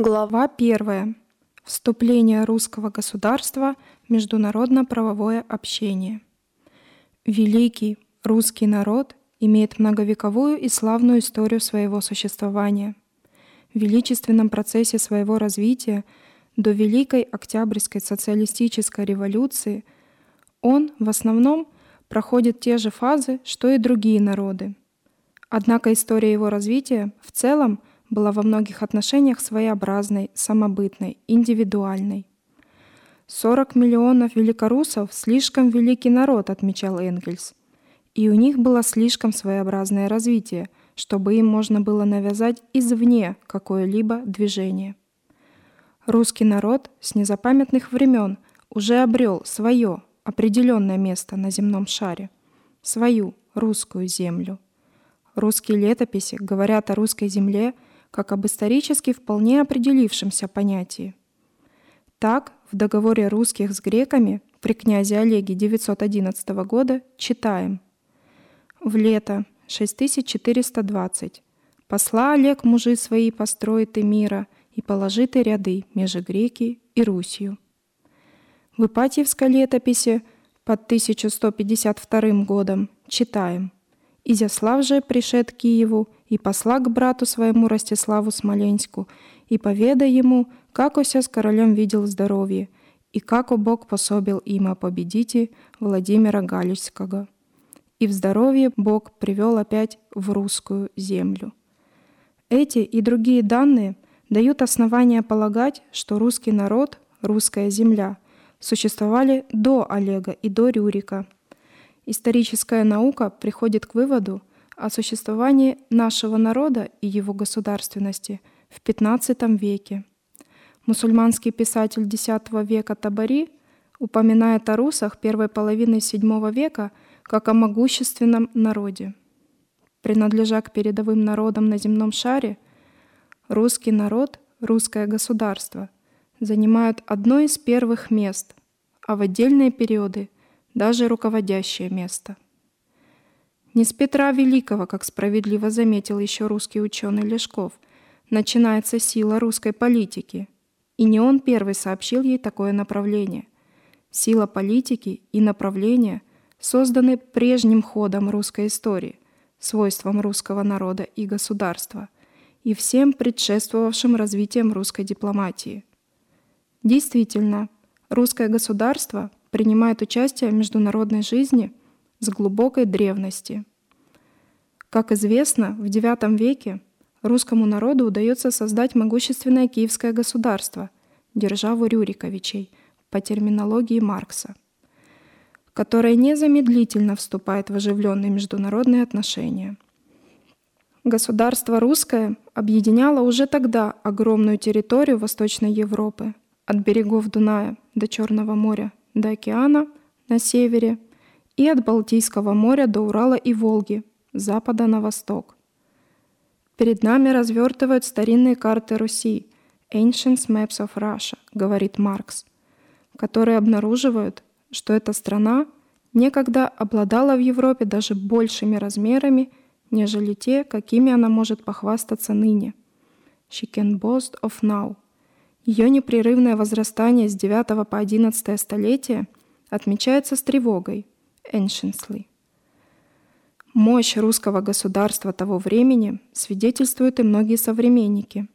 Глава 1. Вступление русского государства в международно-правовое общение. Великий русский народ имеет многовековую и славную историю своего существования. В величественном процессе своего развития до Великой Октябрьской социалистической революции он в основном проходит те же фазы, что и другие народы. Однако история его развития в целом – была во многих отношениях своеобразной, самобытной, индивидуальной. 40 миллионов великорусов – слишком великий народ, отмечал Энгельс. И у них было слишком своеобразное развитие, чтобы им можно было навязать извне какое-либо движение. Русский народ с незапамятных времен уже обрел свое определенное место на земном шаре, свою русскую землю. Русские летописи говорят о русской земле – как об исторически вполне определившемся понятии. Так, в договоре русских с греками при князе Олеге 911 года читаем «В лето 6420 посла Олег мужи свои построит и мира и положит и ряды между греки и Русью». В Ипатьевской летописи под 1152 годом читаем «Изяслав же пришед Киеву и посла к брату своему Ростиславу Смоленску, и поведа ему, как ося с королем видел здоровье, и как Бог пособил им победите Владимира Галичского. И в здоровье Бог привел опять в русскую землю. Эти и другие данные дают основания полагать, что русский народ, русская земля, существовали до Олега и до Рюрика. Историческая наука приходит к выводу, о существовании нашего народа и его государственности в XV веке. Мусульманский писатель X века Табари упоминает о русах первой половины VII века как о могущественном народе. Принадлежа к передовым народам на земном шаре, русский народ, русское государство занимают одно из первых мест, а в отдельные периоды даже руководящее место – не с Петра Великого, как справедливо заметил еще русский ученый Лешков, начинается сила русской политики. И не он первый сообщил ей такое направление. Сила политики и направления созданы прежним ходом русской истории, свойством русского народа и государства, и всем предшествовавшим развитием русской дипломатии. Действительно, русское государство принимает участие в международной жизни – с глубокой древности. Как известно, в IX веке русскому народу удается создать могущественное киевское государство, державу Рюриковичей, по терминологии Маркса, которое незамедлительно вступает в оживленные международные отношения. Государство русское объединяло уже тогда огромную территорию Восточной Европы, от берегов Дуная до Черного моря до океана на севере и от Балтийского моря до Урала и Волги, с запада на восток. Перед нами развертывают старинные карты Руси, Ancient Maps of Russia, говорит Маркс, которые обнаруживают, что эта страна некогда обладала в Европе даже большими размерами, нежели те, какими она может похвастаться ныне. She can boast of now. Ее непрерывное возрастание с 9 по 11 столетие отмечается с тревогой – Anciently. Мощь русского государства того времени свидетельствуют и многие современники.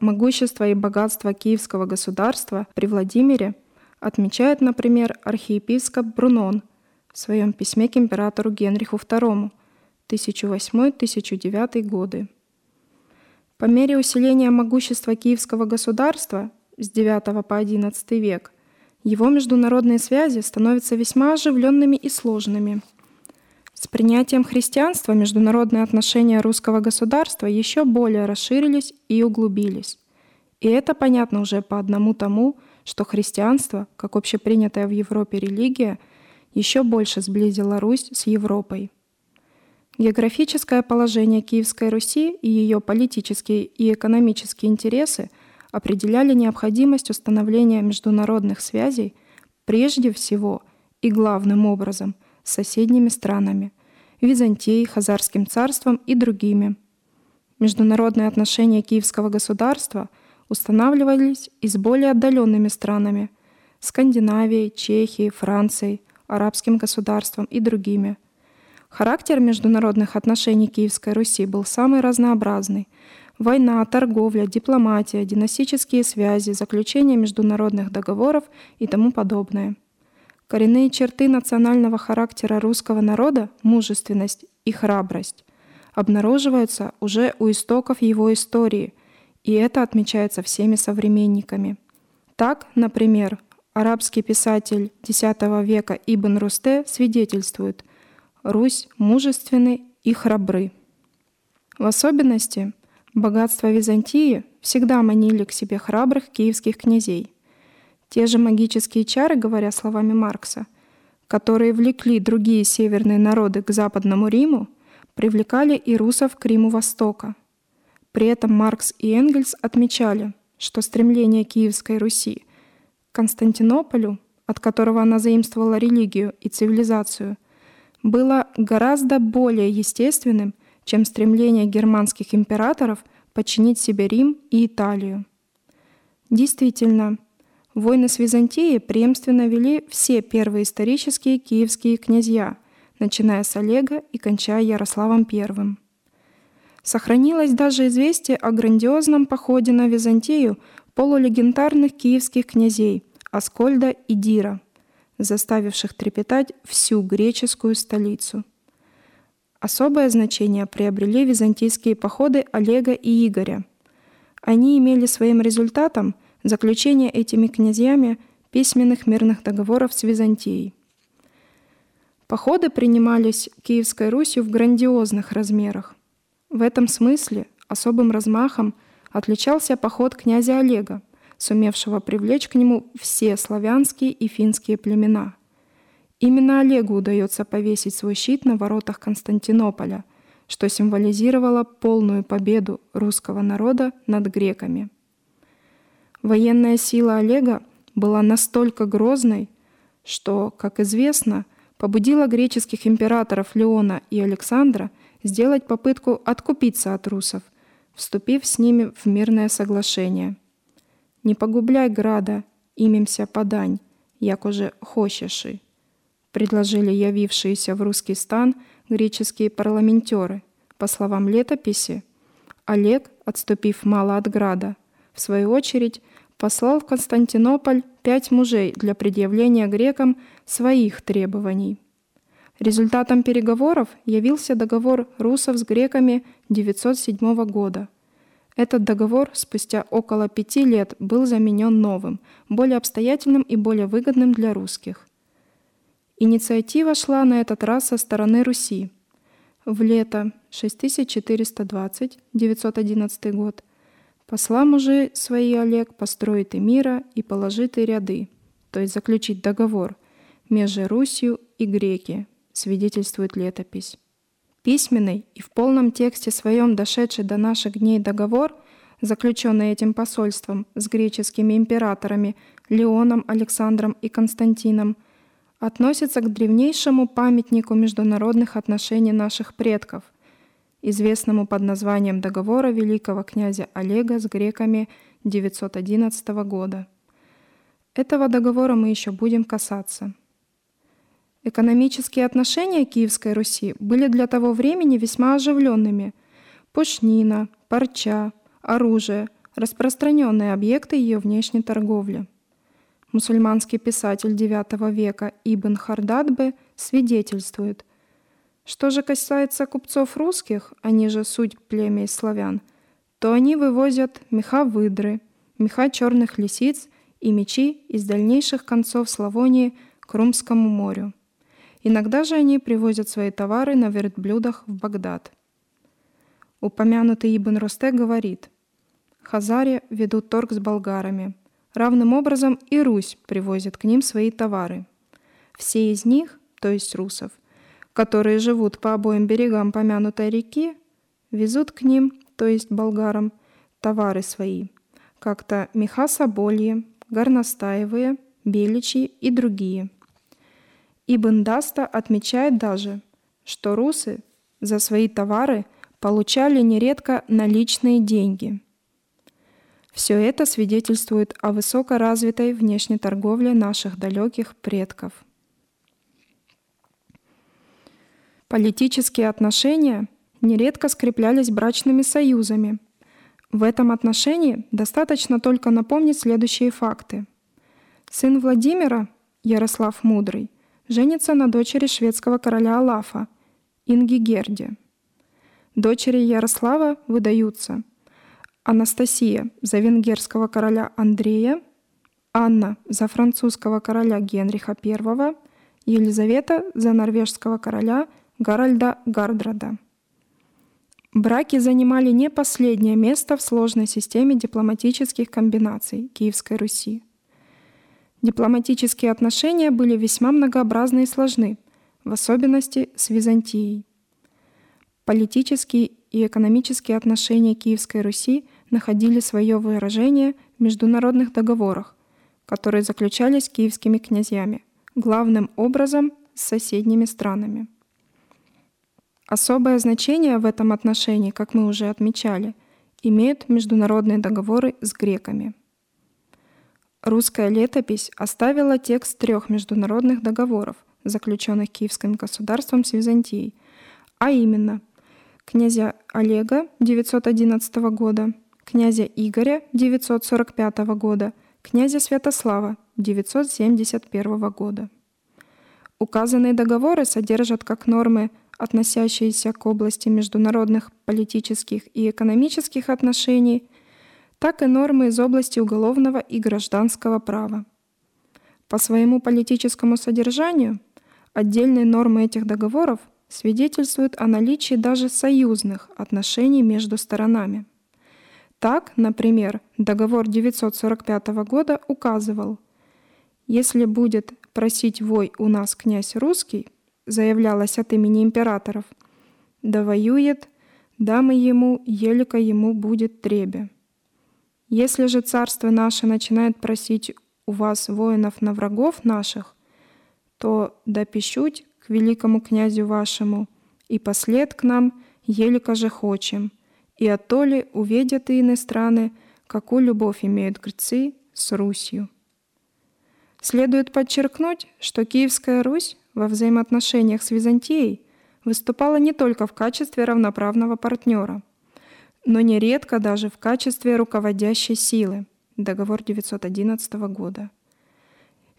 Могущество и богатство киевского государства при Владимире отмечает, например, архиепископ Брунон в своем письме к императору Генриху II 1008-1009 годы. По мере усиления могущества киевского государства с IX по XI век – его международные связи становятся весьма оживленными и сложными. С принятием христианства международные отношения русского государства еще более расширились и углубились. И это понятно уже по одному тому, что христианство, как общепринятая в Европе религия, еще больше сблизило Русь с Европой. Географическое положение Киевской Руси и ее политические и экономические интересы – определяли необходимость установления международных связей прежде всего и главным образом с соседними странами – Византией, Хазарским царством и другими. Международные отношения Киевского государства устанавливались и с более отдаленными странами – Скандинавией, Чехией, Францией, арабским государством и другими. Характер международных отношений Киевской Руси был самый разнообразный. Война, торговля, дипломатия, династические связи, заключение международных договоров и тому подобное. Коренные черты национального характера русского народа – мужественность и храбрость – обнаруживаются уже у истоков его истории, и это отмечается всеми современниками. Так, например, арабский писатель X века Ибн Русте свидетельствует «Русь мужественны и храбры». В особенности богатство Византии всегда манили к себе храбрых киевских князей – те же магические чары, говоря словами Маркса, которые влекли другие северные народы к Западному Риму, привлекали и русов к Риму Востока. При этом Маркс и Энгельс отмечали, что стремление Киевской Руси к Константинополю, от которого она заимствовала религию и цивилизацию, было гораздо более естественным, чем стремление германских императоров подчинить себе Рим и Италию. Действительно, Войны с Византией преемственно вели все первые исторические киевские князья, начиная с Олега и кончая Ярославом I. Сохранилось даже известие о грандиозном походе на Византию полулегендарных киевских князей Аскольда и Дира, заставивших трепетать всю греческую столицу. Особое значение приобрели византийские походы Олега и Игоря. Они имели своим результатом – заключение этими князьями письменных мирных договоров с Византией. Походы принимались Киевской Русью в грандиозных размерах. В этом смысле особым размахом отличался поход князя Олега, сумевшего привлечь к нему все славянские и финские племена. Именно Олегу удается повесить свой щит на воротах Константинополя, что символизировало полную победу русского народа над греками – Военная сила Олега была настолько грозной, что, как известно, побудила греческих императоров Леона и Александра сделать попытку откупиться от русов, вступив с ними в мирное соглашение. «Не погубляй града, имемся подань, як уже хочеши», предложили явившиеся в русский стан греческие парламентеры. По словам летописи, Олег, отступив мало от града, в свою очередь послал в Константинополь пять мужей для предъявления грекам своих требований. Результатом переговоров явился договор русов с греками 907 года. Этот договор спустя около пяти лет был заменен новым, более обстоятельным и более выгодным для русских. Инициатива шла на этот раз со стороны Руси. В лето 6420-911 год – Посла мужи свои Олег построит и мира и положит и ряды, то есть заключить договор между Русью и Греки, свидетельствует летопись. Письменный и в полном тексте своем дошедший до наших дней договор, заключенный этим посольством с греческими императорами Леоном, Александром и Константином, относится к древнейшему памятнику международных отношений наших предков – известному под названием договора великого князя Олега с греками 911 года. Этого договора мы еще будем касаться. Экономические отношения Киевской Руси были для того времени весьма оживленными. Пушнина, парча, оружие – распространенные объекты ее внешней торговли. Мусульманский писатель IX века Ибн Хардадбе свидетельствует – что же касается купцов русских, они же суть племя славян, то они вывозят меха выдры, меха черных лисиц и мечи из дальнейших концов Славонии к Румскому морю. Иногда же они привозят свои товары на верблюдах в Багдад. Упомянутый Ибн Росте говорит, Хазари ведут торг с болгарами. Равным образом и Русь привозит к ним свои товары. Все из них, то есть русов, которые живут по обоим берегам помянутой реки, везут к ним, то есть болгарам, товары свои, как-то меха соболье, горностаевые, беличьи и другие. Ибн Даста отмечает даже, что русы за свои товары получали нередко наличные деньги. Все это свидетельствует о высокоразвитой внешней торговле наших далеких предков. Политические отношения нередко скреплялись брачными союзами. В этом отношении достаточно только напомнить следующие факты. Сын Владимира, Ярослав Мудрый, женится на дочери шведского короля Алафа, Инги Герде. Дочери Ярослава выдаются Анастасия за венгерского короля Андрея, Анна за французского короля Генриха I, Елизавета за норвежского короля Гарольда Гардрада. Браки занимали не последнее место в сложной системе дипломатических комбинаций Киевской Руси. Дипломатические отношения были весьма многообразны и сложны, в особенности с Византией. Политические и экономические отношения Киевской Руси находили свое выражение в международных договорах, которые заключались киевскими князьями, главным образом с соседними странами. Особое значение в этом отношении, как мы уже отмечали, имеют международные договоры с греками. Русская летопись оставила текст трех международных договоров, заключенных Киевским государством с Византией, а именно князя Олега 911 года, князя Игоря 945 года, князя Святослава 971 года. Указанные договоры содержат как нормы относящиеся к области международных политических и экономических отношений, так и нормы из области уголовного и гражданского права. По своему политическому содержанию отдельные нормы этих договоров свидетельствуют о наличии даже союзных отношений между сторонами. Так, например, договор 945 года указывал, если будет просить вой у нас князь русский, заявлялось от имени императоров. Да воюет, дамы ему, елика ему будет требе. Если же царство наше начинает просить у вас воинов на врагов наших, то да пищуть к великому князю вашему, и послед к нам, елика же хочем, и оттоли увидят и иные страны, какую любовь имеют грецы с Русью. Следует подчеркнуть, что Киевская Русь во взаимоотношениях с Византией выступала не только в качестве равноправного партнера, но нередко даже в качестве руководящей силы. Договор 911 года.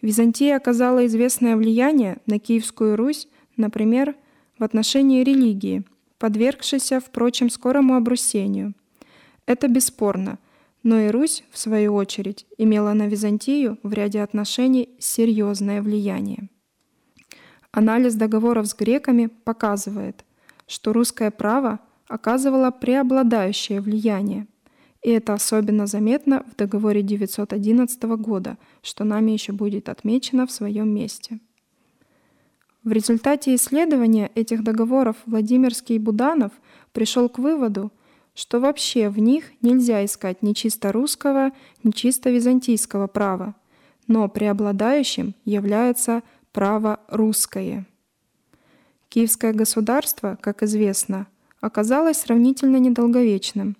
Византия оказала известное влияние на Киевскую Русь, например, в отношении религии, подвергшейся, впрочем, скорому обрусению. Это бесспорно, но и Русь, в свою очередь, имела на Византию в ряде отношений серьезное влияние. Анализ договоров с греками показывает, что русское право оказывало преобладающее влияние, и это особенно заметно в договоре 911 года, что нами еще будет отмечено в своем месте. В результате исследования этих договоров Владимирский Буданов пришел к выводу, что вообще в них нельзя искать ни чисто русского, ни чисто византийского права, но преобладающим является право русское. Киевское государство, как известно, оказалось сравнительно недолговечным.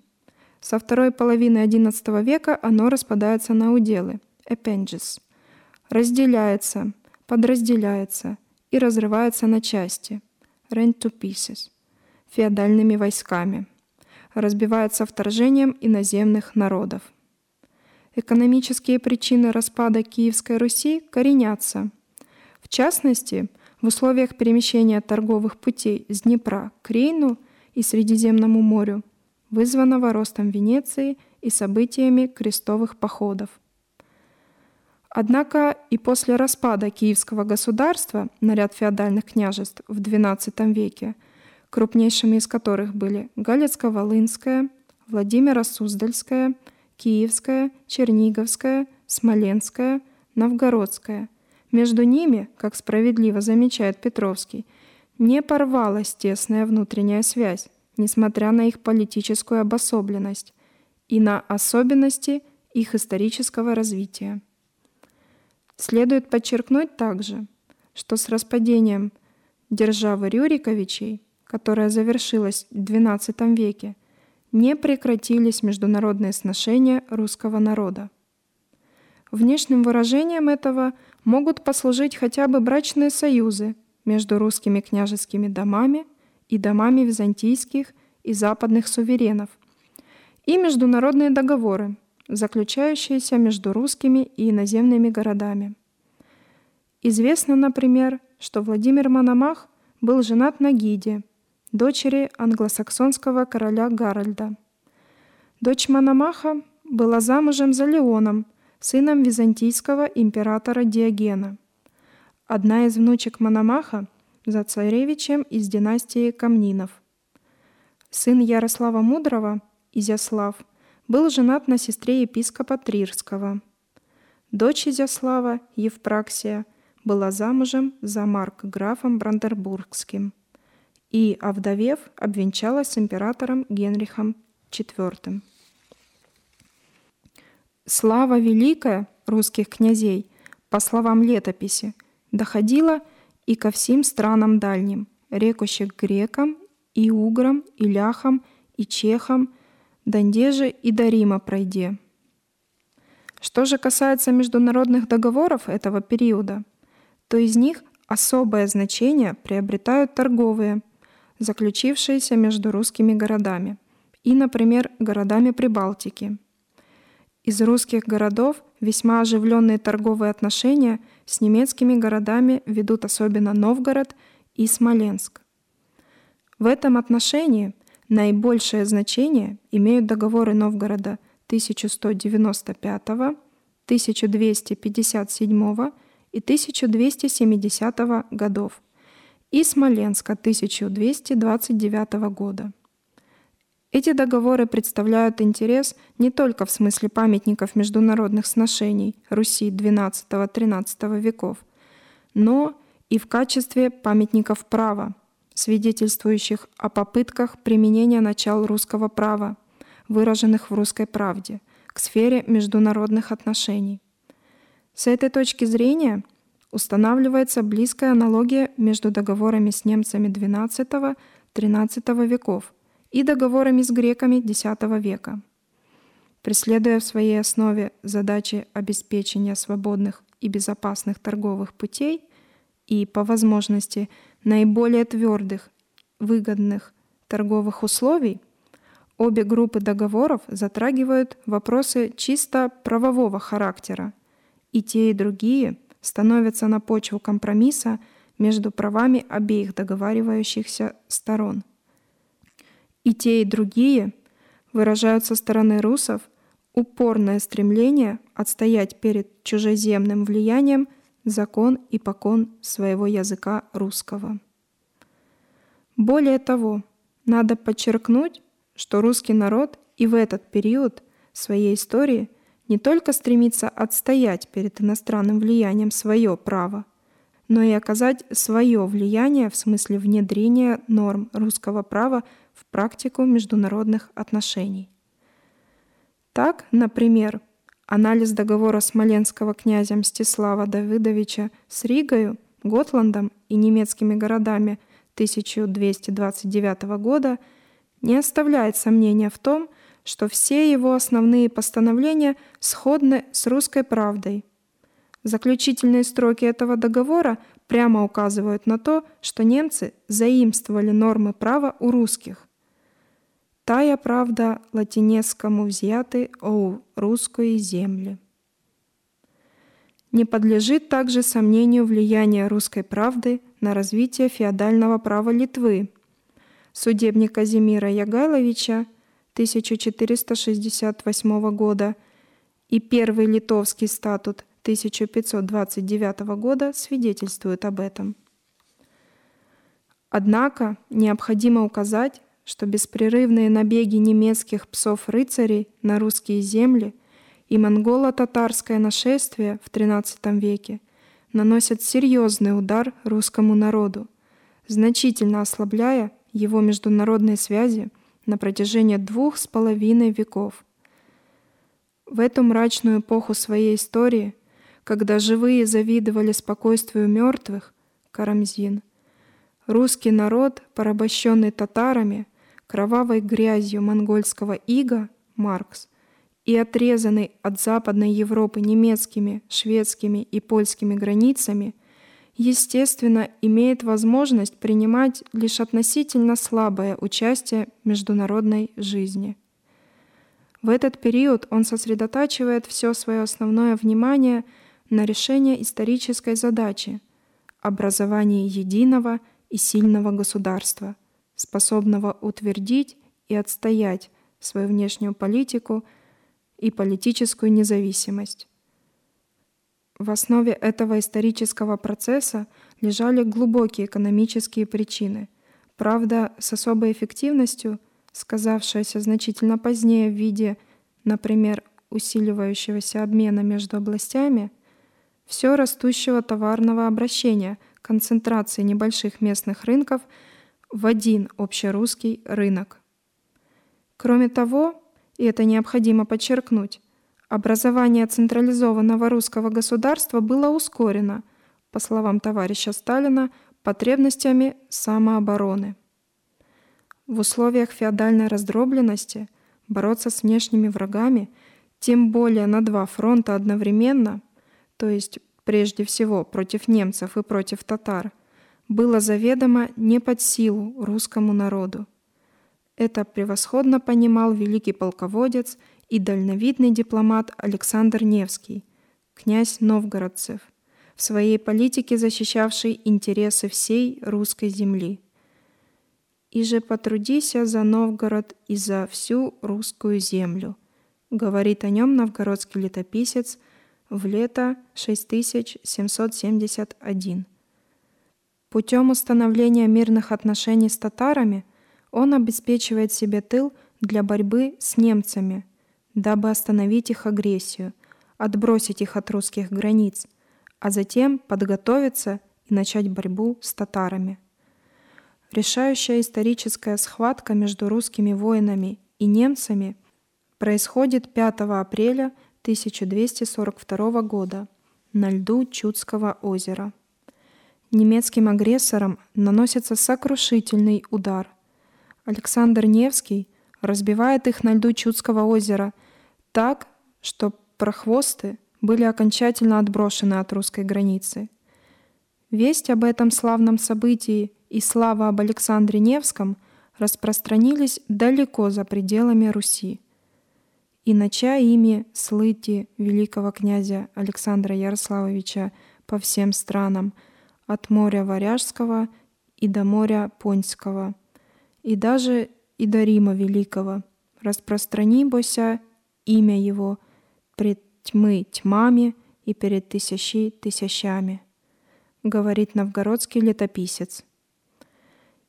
Со второй половины XI века оно распадается на уделы – appendages, разделяется, подразделяется и разрывается на части – rent to pieces, феодальными войсками, разбивается вторжением иноземных народов. Экономические причины распада Киевской Руси коренятся – в частности, в условиях перемещения торговых путей с Днепра к Рейну и Средиземному морю, вызванного ростом Венеции и событиями крестовых походов. Однако и после распада Киевского государства на ряд феодальных княжеств в XII веке, крупнейшими из которых были Галицко-Волынское, Владимиро-Суздальское, Киевское, Черниговское, Смоленское, Новгородское – между ними, как справедливо замечает Петровский, не порвалась тесная внутренняя связь, несмотря на их политическую обособленность и на особенности их исторического развития. Следует подчеркнуть также, что с распадением державы Рюриковичей, которая завершилась в XII веке, не прекратились международные сношения русского народа. Внешним выражением этого могут послужить хотя бы брачные союзы между русскими княжескими домами и домами византийских и западных суверенов, и международные договоры, заключающиеся между русскими и иноземными городами. Известно, например, что Владимир Мономах был женат на Гиде, дочери англосаксонского короля Гарольда. Дочь Мономаха была замужем за Леоном, сыном византийского императора Диогена. Одна из внучек Мономаха за царевичем из династии Камнинов. Сын Ярослава Мудрого, Изяслав, был женат на сестре епископа Трирского. Дочь Изяслава, Евпраксия, была замужем за Марк-графом Брандербургским и, овдовев, обвенчалась с императором Генрихом IV. Слава великая русских князей, по словам летописи, доходила и ко всем странам дальним, рекущих грекам, и уграм, и ляхам, и чехам, Дандеже и до Рима пройде. Что же касается международных договоров этого периода, то из них особое значение приобретают торговые, заключившиеся между русскими городами и, например, городами Прибалтики – из русских городов весьма оживленные торговые отношения с немецкими городами ведут особенно Новгород и Смоленск. В этом отношении наибольшее значение имеют договоры Новгорода 1195, 1257 и 1270 годов и Смоленска 1229 года. Эти договоры представляют интерес не только в смысле памятников международных сношений Руси XII-XIII веков, но и в качестве памятников права, свидетельствующих о попытках применения начал русского права, выраженных в русской правде, к сфере международных отношений. С этой точки зрения устанавливается близкая аналогия между договорами с немцами XII-XIII веков – и договорами с греками X века. Преследуя в своей основе задачи обеспечения свободных и безопасных торговых путей и, по возможности, наиболее твердых, выгодных торговых условий, обе группы договоров затрагивают вопросы чисто правового характера, и те, и другие становятся на почву компромисса между правами обеих договаривающихся сторон – и те, и другие выражают со стороны русов упорное стремление отстоять перед чужеземным влиянием закон и покон своего языка русского. Более того, надо подчеркнуть, что русский народ и в этот период своей истории не только стремится отстоять перед иностранным влиянием свое право, но и оказать свое влияние в смысле внедрения норм русского права в практику международных отношений. Так, например, анализ договора смоленского князя Мстислава Давыдовича с Ригою, Готландом и немецкими городами 1229 года не оставляет сомнения в том, что все его основные постановления сходны с русской правдой. Заключительные строки этого договора прямо указывают на то, что немцы заимствовали нормы права у русских. Тая правда латинескому взяты о русской земле. Не подлежит также сомнению влияние русской правды на развитие феодального права Литвы. Судебник Казимира Ягайловича 1468 года и первый литовский статут 1529 года свидетельствуют об этом. Однако необходимо указать, что беспрерывные набеги немецких псов-рыцарей на русские земли и монголо-татарское нашествие в XIII веке наносят серьезный удар русскому народу, значительно ослабляя его международные связи на протяжении двух с половиной веков. В эту мрачную эпоху своей истории, когда живые завидовали спокойствию мертвых, Карамзин, русский народ, порабощенный татарами – кровавой грязью монгольского ига Маркс и отрезанный от Западной Европы немецкими, шведскими и польскими границами, естественно, имеет возможность принимать лишь относительно слабое участие в международной жизни. В этот период он сосредотачивает все свое основное внимание на решение исторической задачи – образование единого и сильного государства, способного утвердить и отстоять свою внешнюю политику – и политическую независимость. В основе этого исторического процесса лежали глубокие экономические причины, правда, с особой эффективностью, сказавшаяся значительно позднее в виде, например, усиливающегося обмена между областями, все растущего товарного обращения, концентрации небольших местных рынков в один общерусский рынок. Кроме того, и это необходимо подчеркнуть, образование централизованного русского государства было ускорено, по словам товарища Сталина, потребностями самообороны. В условиях феодальной раздробленности бороться с внешними врагами, тем более на два фронта одновременно, то есть прежде всего против немцев и против татар, было заведомо не под силу русскому народу. Это превосходно понимал великий полководец и дальновидный дипломат Александр Невский, князь Новгородцев, в своей политике защищавший интересы всей русской земли. «И же потрудися за Новгород и за всю русскую землю», говорит о нем новгородский летописец в лето 6771. Путем установления мирных отношений с татарами – он обеспечивает себе тыл для борьбы с немцами, дабы остановить их агрессию, отбросить их от русских границ, а затем подготовиться и начать борьбу с татарами. Решающая историческая схватка между русскими воинами и немцами происходит 5 апреля 1242 года на льду Чудского озера. Немецким агрессорам наносится сокрушительный удар, Александр Невский разбивает их на льду Чудского озера так, что прохвосты были окончательно отброшены от русской границы. Весть об этом славном событии и слава об Александре Невском распространились далеко за пределами Руси. И нача ими слыти великого князя Александра Ярославовича по всем странам, от моря Варяжского и до моря Поньского – и даже и до Рима Великого. Распространи, бося, имя Его пред тьмы тьмами и перед тысячи тысячами, говорит новгородский летописец.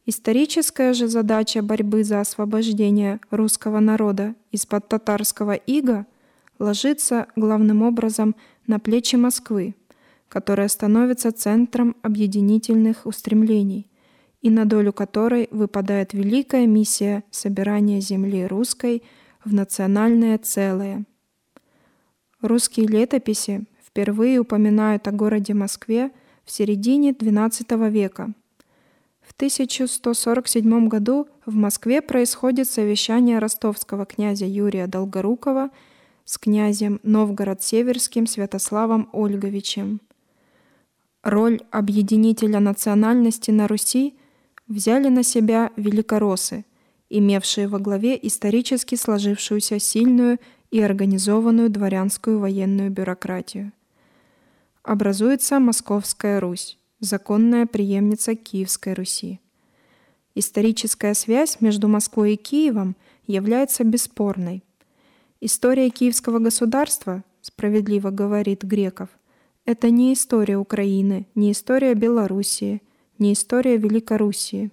Историческая же задача борьбы за освобождение русского народа из-под татарского ига ложится главным образом на плечи Москвы, которая становится центром объединительных устремлений – и на долю которой выпадает великая миссия собирания земли русской в национальное целое. Русские летописи впервые упоминают о городе Москве в середине XII века. В 1147 году в Москве происходит совещание ростовского князя Юрия Долгорукова с князем Новгород-Северским Святославом Ольговичем. Роль объединителя национальности на Руси – взяли на себя великороссы, имевшие во главе исторически сложившуюся сильную и организованную дворянскую военную бюрократию. Образуется Московская Русь, законная преемница Киевской Руси. Историческая связь между Москвой и Киевом является бесспорной. История Киевского государства, справедливо говорит Греков, это не история Украины, не история Белоруссии – не история Великоруссии.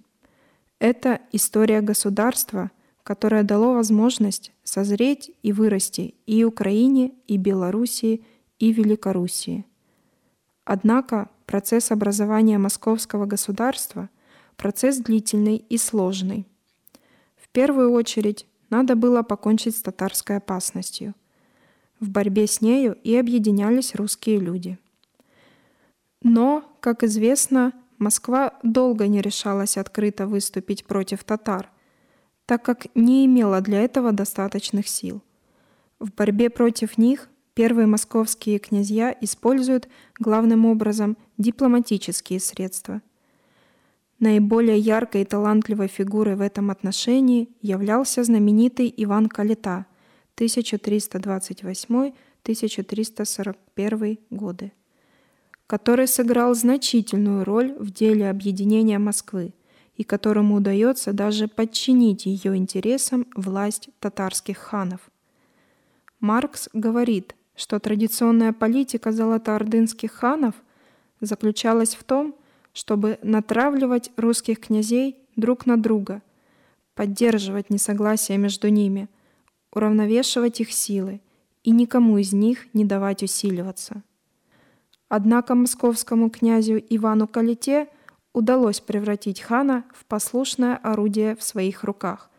Это история государства, которое дало возможность созреть и вырасти и Украине, и Белоруссии, и Великоруссии. Однако процесс образования московского государства – процесс длительный и сложный. В первую очередь надо было покончить с татарской опасностью. В борьбе с нею и объединялись русские люди. Но, как известно, Москва долго не решалась открыто выступить против татар, так как не имела для этого достаточных сил. В борьбе против них первые московские князья используют главным образом дипломатические средства. Наиболее яркой и талантливой фигурой в этом отношении являлся знаменитый Иван Калита 1328-1341 годы, который сыграл значительную роль в деле объединения Москвы и которому удается даже подчинить ее интересам власть татарских ханов. Маркс говорит – что традиционная политика золотоордынских ханов заключалась в том, чтобы натравливать русских князей друг на друга, поддерживать несогласие между ними, уравновешивать их силы и никому из них не давать усиливаться. Однако московскому князю Ивану Калите удалось превратить хана в послушное орудие в своих руках,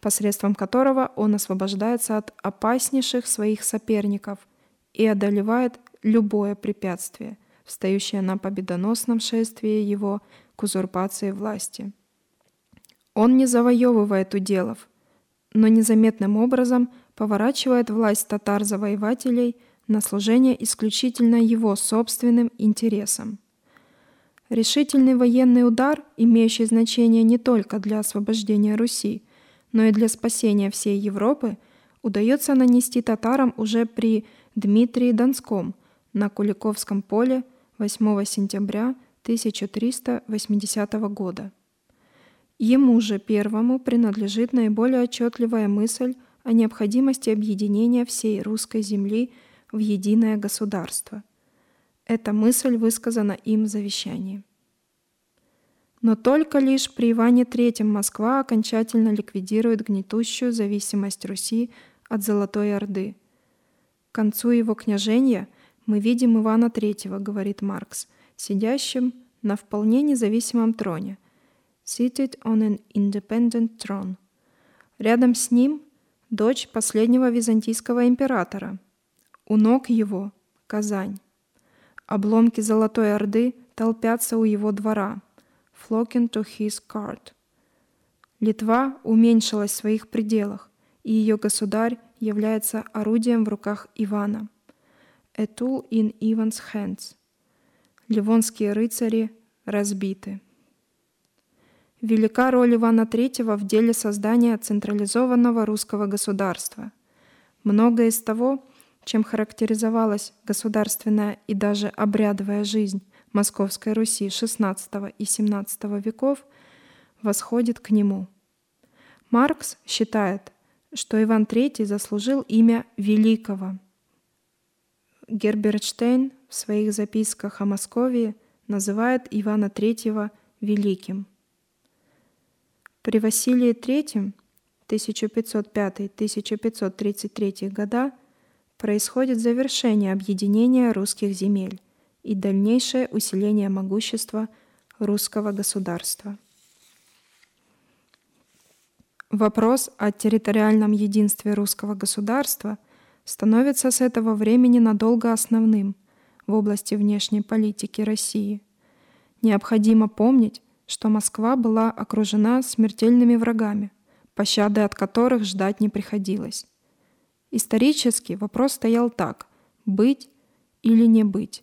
посредством которого он освобождается от опаснейших своих соперников – и одолевает любое препятствие, встающее на победоносном шествии его к узурпации власти. Он не завоевывает уделов, но незаметным образом поворачивает власть татар-завоевателей на служение исключительно его собственным интересам. Решительный военный удар, имеющий значение не только для освобождения Руси, но и для спасения всей Европы, удается нанести татарам уже при Дмитрии Донском на Куликовском поле 8 сентября 1380 года. Ему же первому принадлежит наиболее отчетливая мысль о необходимости объединения всей русской земли в единое государство. Эта мысль высказана им в завещании. Но только лишь при Иване III Москва окончательно ликвидирует гнетущую зависимость Руси от Золотой Орды – к концу его княжения мы видим Ивана III, говорит Маркс, сидящим на вполне независимом троне, seated on an independent throne. Рядом с ним дочь последнего византийского императора. У ног его – Казань. Обломки Золотой Орды толпятся у его двора. Flocking to his cart. Литва уменьшилась в своих пределах, и ее государь является орудием в руках Ивана. A tool in Ivan's hands. Ливонские рыцари разбиты. Велика роль Ивана III в деле создания централизованного русского государства. Многое из того, чем характеризовалась государственная и даже обрядовая жизнь Московской Руси XVI и XVII веков, восходит к нему. Маркс считает, что Иван III заслужил имя Великого. Герберт Штейн в своих записках о Московии называет Ивана III Великим. При Василии III 1505-1533 года происходит завершение объединения русских земель и дальнейшее усиление могущества русского государства. Вопрос о территориальном единстве русского государства становится с этого времени надолго основным в области внешней политики России. Необходимо помнить, что Москва была окружена смертельными врагами, пощады от которых ждать не приходилось. Исторически вопрос стоял так – быть или не быть.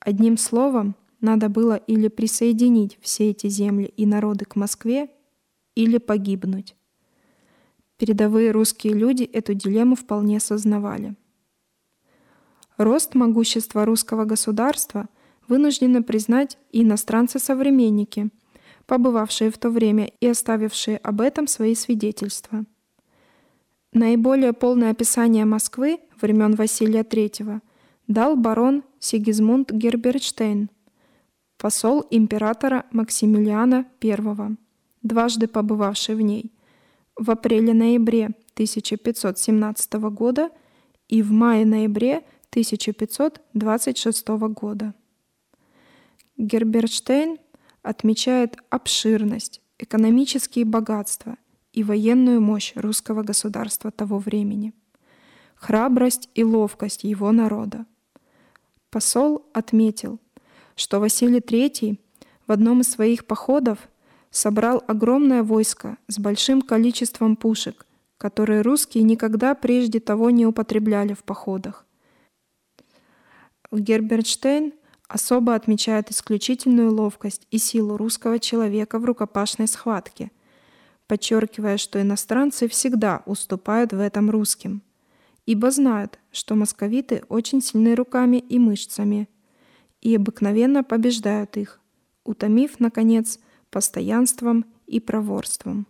Одним словом, надо было или присоединить все эти земли и народы к Москве, или погибнуть. Передовые русские люди эту дилемму вполне сознавали. Рост могущества русского государства вынуждены признать и иностранцы-современники, побывавшие в то время и оставившие об этом свои свидетельства. Наиболее полное описание Москвы времен Василия III дал барон Сигизмунд Герберштейн, посол императора Максимилиана I дважды побывавший в ней, в апреле-ноябре 1517 года и в мае-ноябре 1526 года. Герберштейн отмечает обширность, экономические богатства и военную мощь русского государства того времени, храбрость и ловкость его народа. Посол отметил, что Василий III в одном из своих походов собрал огромное войско с большим количеством пушек, которые русские никогда прежде того не употребляли в походах. Гербертштейн особо отмечает исключительную ловкость и силу русского человека в рукопашной схватке, подчеркивая, что иностранцы всегда уступают в этом русским, ибо знают, что московиты очень сильны руками и мышцами и обыкновенно побеждают их, утомив, наконец, постоянством и проворством.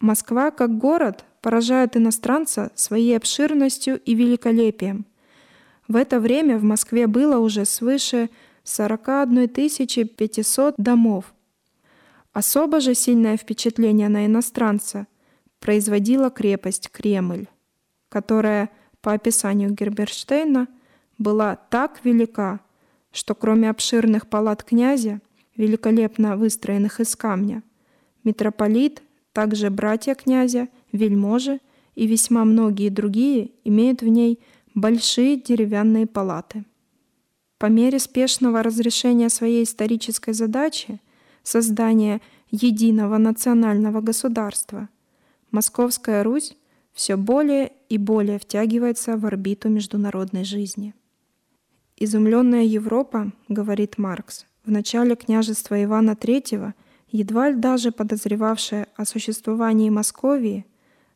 Москва как город поражает иностранца своей обширностью и великолепием. В это время в Москве было уже свыше 41 500 домов. Особо же сильное впечатление на иностранца производила крепость Кремль, которая, по описанию Герберштейна, была так велика, что кроме обширных палат князя, великолепно выстроенных из камня, митрополит, также братья князя, вельможи и весьма многие другие имеют в ней большие деревянные палаты. По мере спешного разрешения своей исторической задачи создания единого национального государства, Московская Русь все более и более втягивается в орбиту международной жизни. Изумленная Европа, говорит Маркс, в начале княжества Ивана III, едва ли даже подозревавшая о существовании Московии,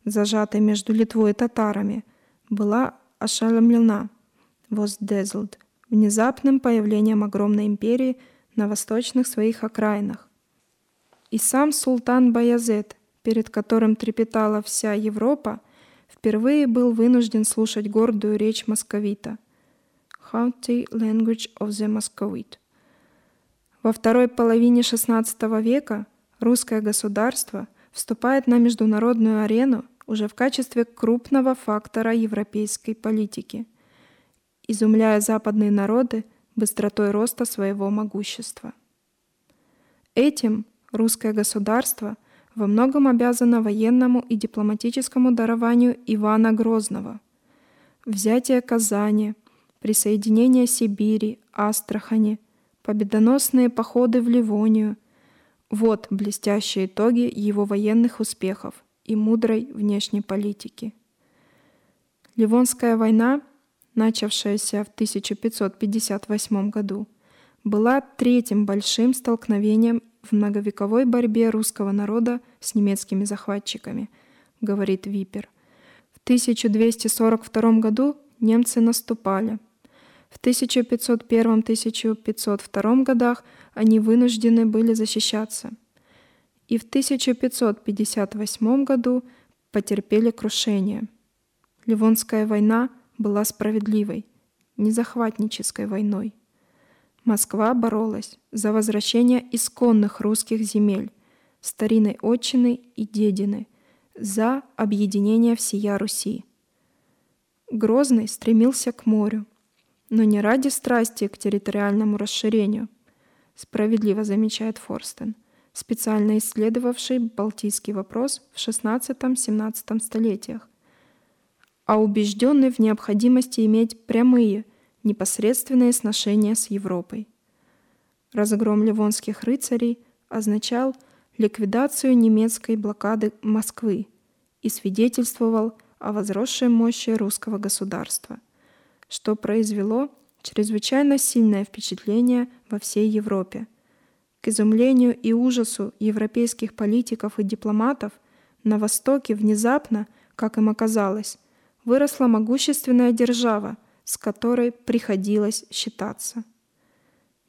зажатой между Литвой и татарами, была ошеломлена, was dazzled, внезапным появлением огромной империи на восточных своих окраинах. И сам султан Баязет, перед которым трепетала вся Европа, впервые был вынужден слушать гордую речь московита – Haughty Language of the Muscovite. Во второй половине XVI века русское государство вступает на международную арену уже в качестве крупного фактора европейской политики, изумляя западные народы быстротой роста своего могущества. Этим русское государство во многом обязано военному и дипломатическому дарованию Ивана Грозного. Взятие Казани – присоединение Сибири, Астрахани, победоносные походы в Ливонию. Вот блестящие итоги его военных успехов и мудрой внешней политики. Ливонская война, начавшаяся в 1558 году, была третьим большим столкновением в многовековой борьбе русского народа с немецкими захватчиками, говорит Випер. В 1242 году немцы наступали – в 1501-1502 годах они вынуждены были защищаться. И в 1558 году потерпели крушение. Ливонская война была справедливой, не захватнической войной. Москва боролась за возвращение исконных русских земель, старинной отчины и дедины, за объединение всея Руси. Грозный стремился к морю – но не ради страсти к территориальному расширению, справедливо замечает Форстен, специально исследовавший балтийский вопрос в XVI-XVII столетиях, а убежденный в необходимости иметь прямые, непосредственные сношения с Европой. Разгром ливонских рыцарей означал ликвидацию немецкой блокады Москвы и свидетельствовал о возросшей мощи русского государства – что произвело чрезвычайно сильное впечатление во всей Европе. К изумлению и ужасу европейских политиков и дипломатов на Востоке внезапно, как им оказалось, выросла могущественная держава, с которой приходилось считаться.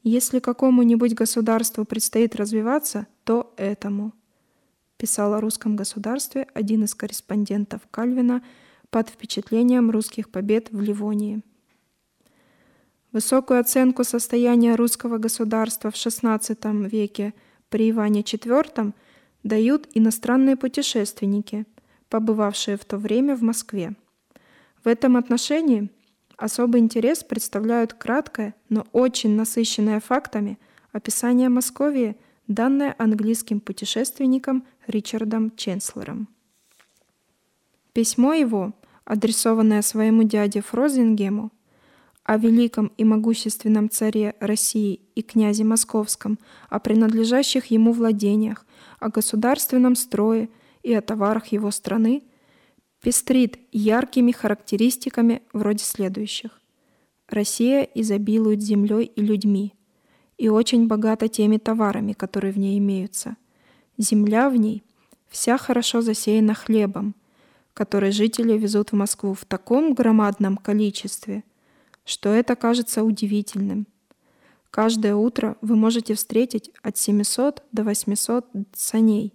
Если какому-нибудь государству предстоит развиваться, то этому, писал о русском государстве один из корреспондентов Кальвина под впечатлением русских побед в Ливонии. Высокую оценку состояния русского государства в XVI веке при Иване IV дают иностранные путешественники, побывавшие в то время в Москве. В этом отношении особый интерес представляют краткое, но очень насыщенное фактами описание Московии, данное английским путешественником Ричардом Ченслером. Письмо его, адресованное своему дяде Фрозингему, о великом и могущественном царе России и князе Московском, о принадлежащих ему владениях, о государственном строе и о товарах его страны, пестрит яркими характеристиками вроде следующих. Россия изобилует землей и людьми и очень богата теми товарами, которые в ней имеются. Земля в ней вся хорошо засеяна хлебом, который жители везут в Москву в таком громадном количестве, что это кажется удивительным. Каждое утро вы можете встретить от 700 до 800 саней,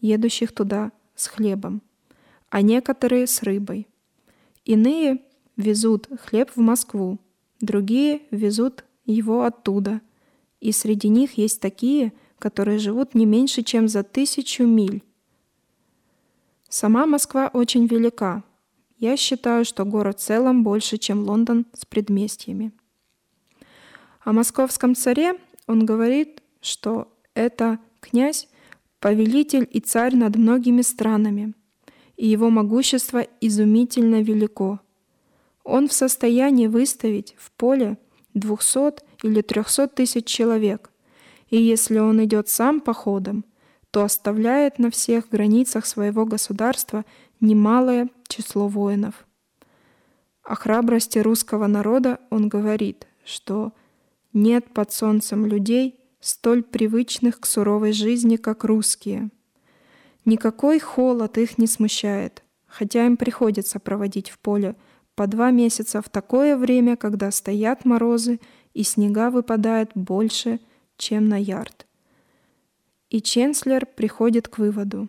едущих туда с хлебом, а некоторые с рыбой. Иные везут хлеб в Москву, другие везут его оттуда, и среди них есть такие, которые живут не меньше, чем за тысячу миль. Сама Москва очень велика. Я считаю, что город в целом больше, чем Лондон с предместьями. О московском царе он говорит, что это князь, повелитель и царь над многими странами, и его могущество изумительно велико. Он в состоянии выставить в поле 200 или 300 тысяч человек, и если он идет сам походом, то оставляет на всех границах своего государства немалое число воинов. О храбрости русского народа он говорит, что нет под солнцем людей, столь привычных к суровой жизни, как русские. Никакой холод их не смущает, хотя им приходится проводить в поле по два месяца в такое время, когда стоят морозы и снега выпадает больше, чем на ярд. И Ченслер приходит к выводу.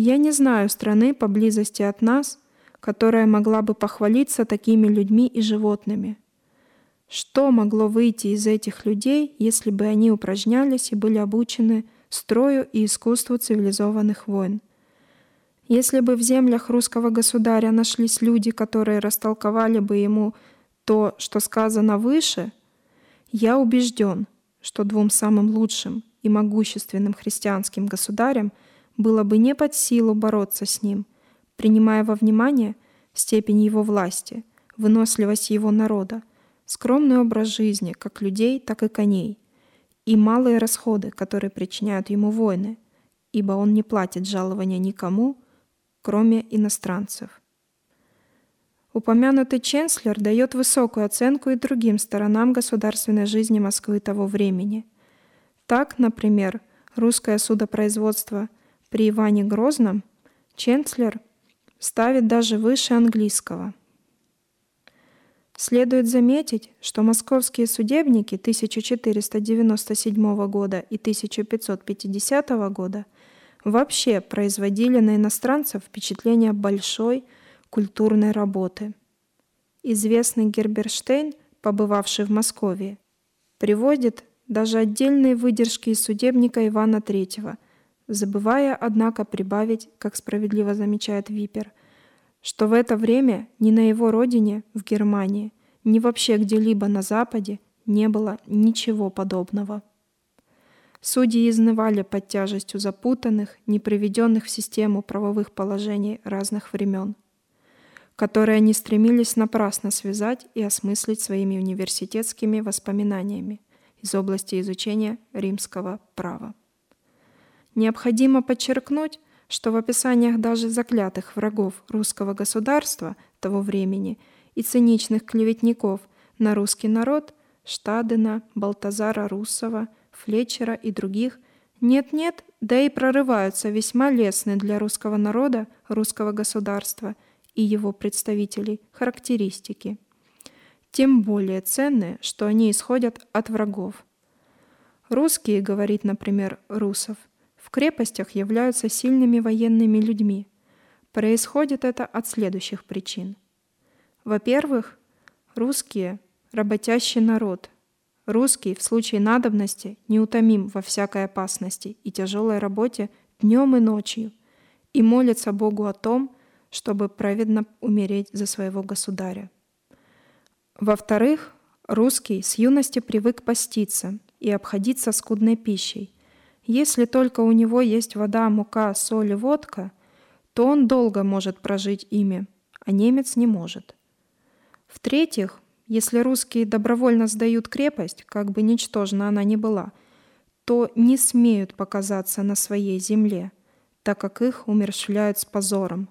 Я не знаю страны поблизости от нас, которая могла бы похвалиться такими людьми и животными. Что могло выйти из этих людей, если бы они упражнялись и были обучены строю и искусству цивилизованных войн? Если бы в землях русского государя нашлись люди, которые растолковали бы ему то, что сказано выше, я убежден, что двум самым лучшим и могущественным христианским государям было бы не под силу бороться с ним, принимая во внимание степень его власти, выносливость его народа, скромный образ жизни как людей, так и коней, и малые расходы, которые причиняют ему войны, ибо он не платит жалования никому, кроме иностранцев. Упомянутый Ченслер дает высокую оценку и другим сторонам государственной жизни Москвы того времени. Так, например, русское судопроизводство при Иване Грозном Ченслер ставит даже выше английского. Следует заметить, что московские судебники 1497 года и 1550 года вообще производили на иностранцев впечатление большой – культурной работы. Известный Герберштейн, побывавший в Москве, приводит даже отдельные выдержки из судебника Ивана III, забывая, однако, прибавить, как справедливо замечает Випер, что в это время ни на его родине, в Германии, ни вообще где-либо на Западе не было ничего подобного. Судьи изнывали под тяжестью запутанных, не приведенных в систему правовых положений разных времен – которые они стремились напрасно связать и осмыслить своими университетскими воспоминаниями из области изучения римского права. Необходимо подчеркнуть, что в описаниях даже заклятых врагов русского государства того времени и циничных клеветников на русский народ Штадена, Балтазара Руссова, Флетчера и других нет-нет, да и прорываются весьма лестные для русского народа, русского государства – и его представителей характеристики. Тем более ценные, что они исходят от врагов. Русские, говорит, например, Русов, в крепостях являются сильными военными людьми. Происходит это от следующих причин. Во-первых, русские – работящий народ. Русский в случае надобности неутомим во всякой опасности и тяжелой работе днем и ночью и молится Богу о том, чтобы праведно умереть за своего государя. Во-вторых, русский с юности привык поститься и обходиться скудной пищей. Если только у него есть вода, мука, соль и водка, то он долго может прожить ими, а немец не может. В-третьих, если русские добровольно сдают крепость, как бы ничтожна она ни была, то не смеют показаться на своей земле, так как их умерщвляют с позором.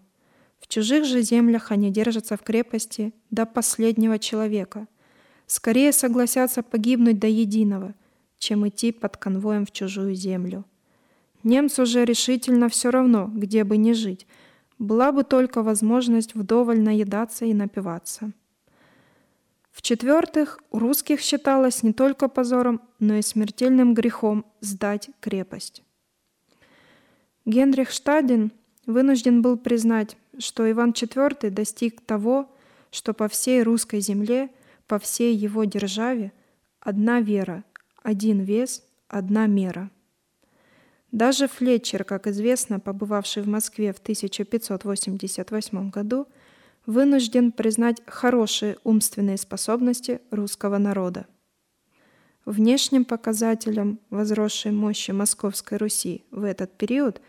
В чужих же землях они держатся в крепости до последнего человека. Скорее согласятся погибнуть до единого, чем идти под конвоем в чужую землю. Немцу же решительно все равно, где бы ни жить, была бы только возможность вдоволь наедаться и напиваться. В-четвертых, у русских считалось не только позором, но и смертельным грехом сдать крепость. Генрих Штадин вынужден был признать, что Иван IV достиг того, что по всей русской земле, по всей его державе одна вера, один вес, одна мера. Даже Флетчер, как известно, побывавший в Москве в 1588 году, вынужден признать хорошие умственные способности русского народа. Внешним показателем возросшей мощи Московской Руси в этот период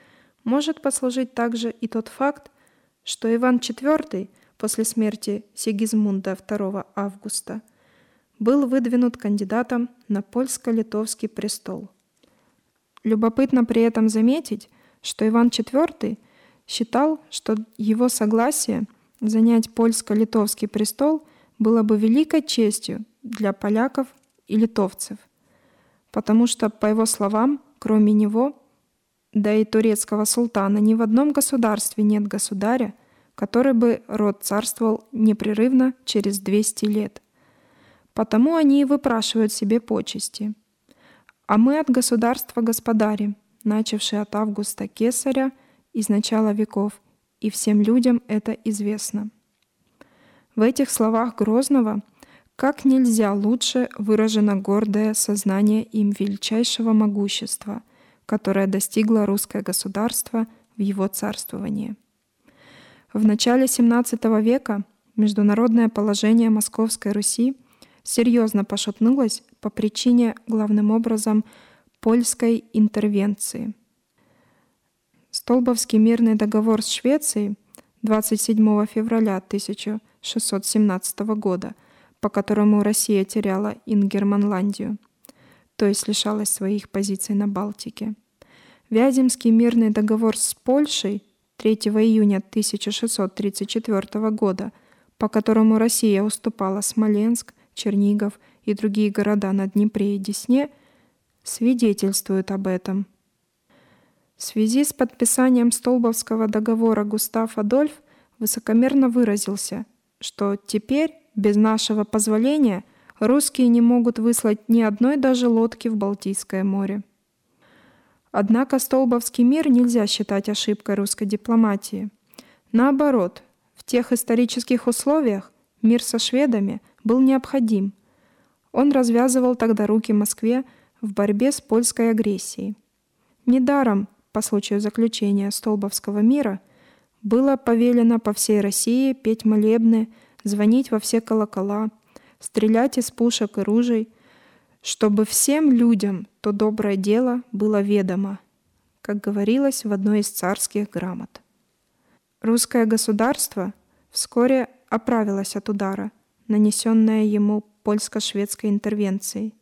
может послужить также и тот факт, что Иван IV после смерти Сигизмунда 2 августа был выдвинут кандидатом на польско-литовский престол. Любопытно при этом заметить, что Иван IV считал, что его согласие – Занять польско-литовский престол было бы великой честью для поляков и литовцев, потому что, по его словам, кроме него, да и турецкого султана, ни в одном государстве нет государя, который бы род царствовал непрерывно через 200 лет. Потому они и выпрашивают себе почести. А мы от государства господари, начавшие от Августа Кесаря из начала веков – и всем людям это известно. В этих словах Грозного как нельзя лучше выражено гордое сознание им величайшего могущества, которое достигло русское государство в его царствовании. В начале XVII века международное положение Московской Руси серьезно пошатнулось по причине, главным образом, польской интервенции – Столбовский мирный договор с Швецией 27 февраля 1617 года, по которому Россия теряла Ингерманландию, то есть лишалась своих позиций на Балтике. Вяземский мирный договор с Польшей 3 июня 1634 года, по которому Россия уступала Смоленск, Чернигов и другие города на Днепре и Десне, свидетельствуют об этом – в связи с подписанием Столбовского договора Густав Адольф высокомерно выразился, что теперь, без нашего позволения, русские не могут выслать ни одной даже лодки в Балтийское море. Однако Столбовский мир нельзя считать ошибкой русской дипломатии. Наоборот, в тех исторических условиях мир со шведами был необходим. Он развязывал тогда руки Москве в борьбе с польской агрессией. Недаром по случаю заключения Столбовского мира было повелено по всей России петь молебны, звонить во все колокола, стрелять из пушек и ружей, чтобы всем людям то доброе дело было ведомо, как говорилось в одной из царских грамот. Русское государство вскоре оправилось от удара, нанесенное ему польско-шведской интервенцией.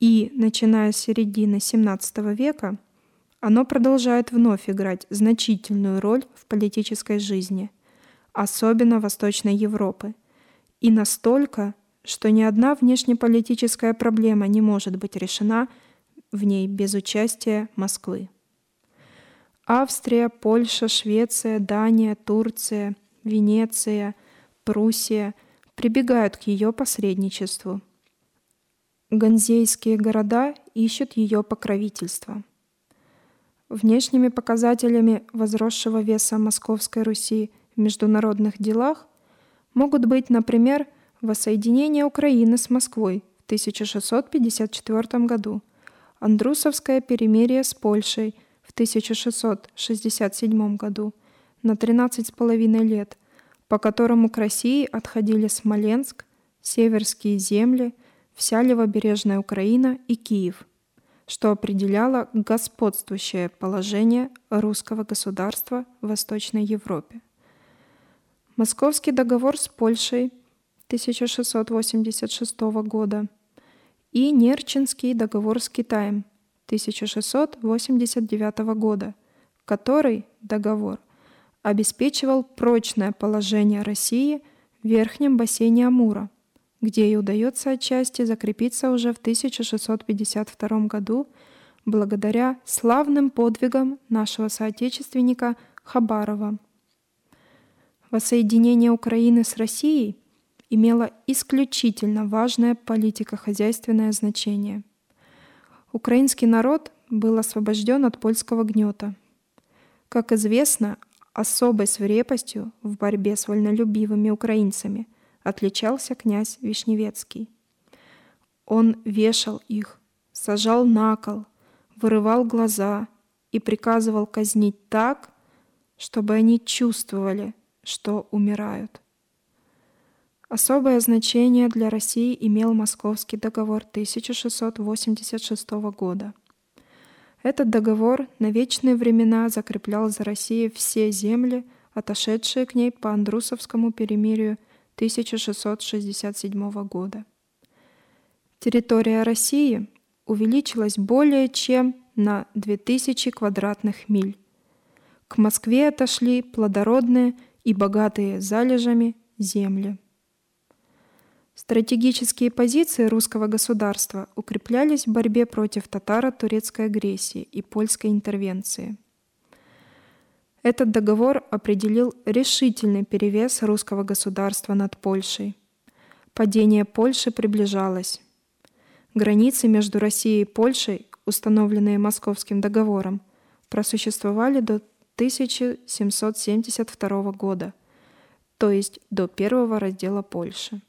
И, начиная с середины XVII века, оно продолжает вновь играть значительную роль в политической жизни, особенно Восточной Европы, и настолько, что ни одна внешнеполитическая проблема не может быть решена в ней без участия Москвы. Австрия, Польша, Швеция, Дания, Турция, Венеция, Пруссия прибегают к ее посредничеству. Ганзейские города ищут ее покровительства – Внешними показателями возросшего веса Московской Руси в международных делах могут быть, например, воссоединение Украины с Москвой в 1654 году, Андрусовское перемирие с Польшей в 1667 году на 13,5 лет, по которому к России отходили Смоленск, Северские земли, вся левобережная Украина и Киев – что определяло господствующее положение русского государства в Восточной Европе. Московский договор с Польшей 1686 года и Нерчинский договор с Китаем 1689 года, который договор обеспечивал прочное положение России в верхнем бассейне Амура, где ей удается отчасти закрепиться уже в 1652 году благодаря славным подвигам нашего соотечественника Хабарова. Воссоединение Украины с Россией имело исключительно важное политико-хозяйственное значение. Украинский народ был освобожден от польского гнета. Как известно, особой свирепостью в борьбе с вольнолюбивыми украинцами отличался князь Вишневецкий. Он вешал их, сажал на кол, вырывал глаза и приказывал казнить так, чтобы они чувствовали, что умирают. Особое значение для России имел Московский договор 1686 года. Этот договор на вечные времена закреплял за Россией все земли, отошедшие к ней по Андрусовскому перемирию 1667 года. Территория России увеличилась более чем на 2000 квадратных миль. К Москве отошли плодородные и богатые залежами земли. Стратегические позиции русского государства укреплялись в борьбе против татаро-турецкой агрессии и польской интервенции. Этот договор определил решительный перевес русского государства над Польшей. Падение Польши приближалось. Границы между Россией и Польшей, установленные Московским договором, просуществовали до 1772 года, то есть до первого раздела Польши.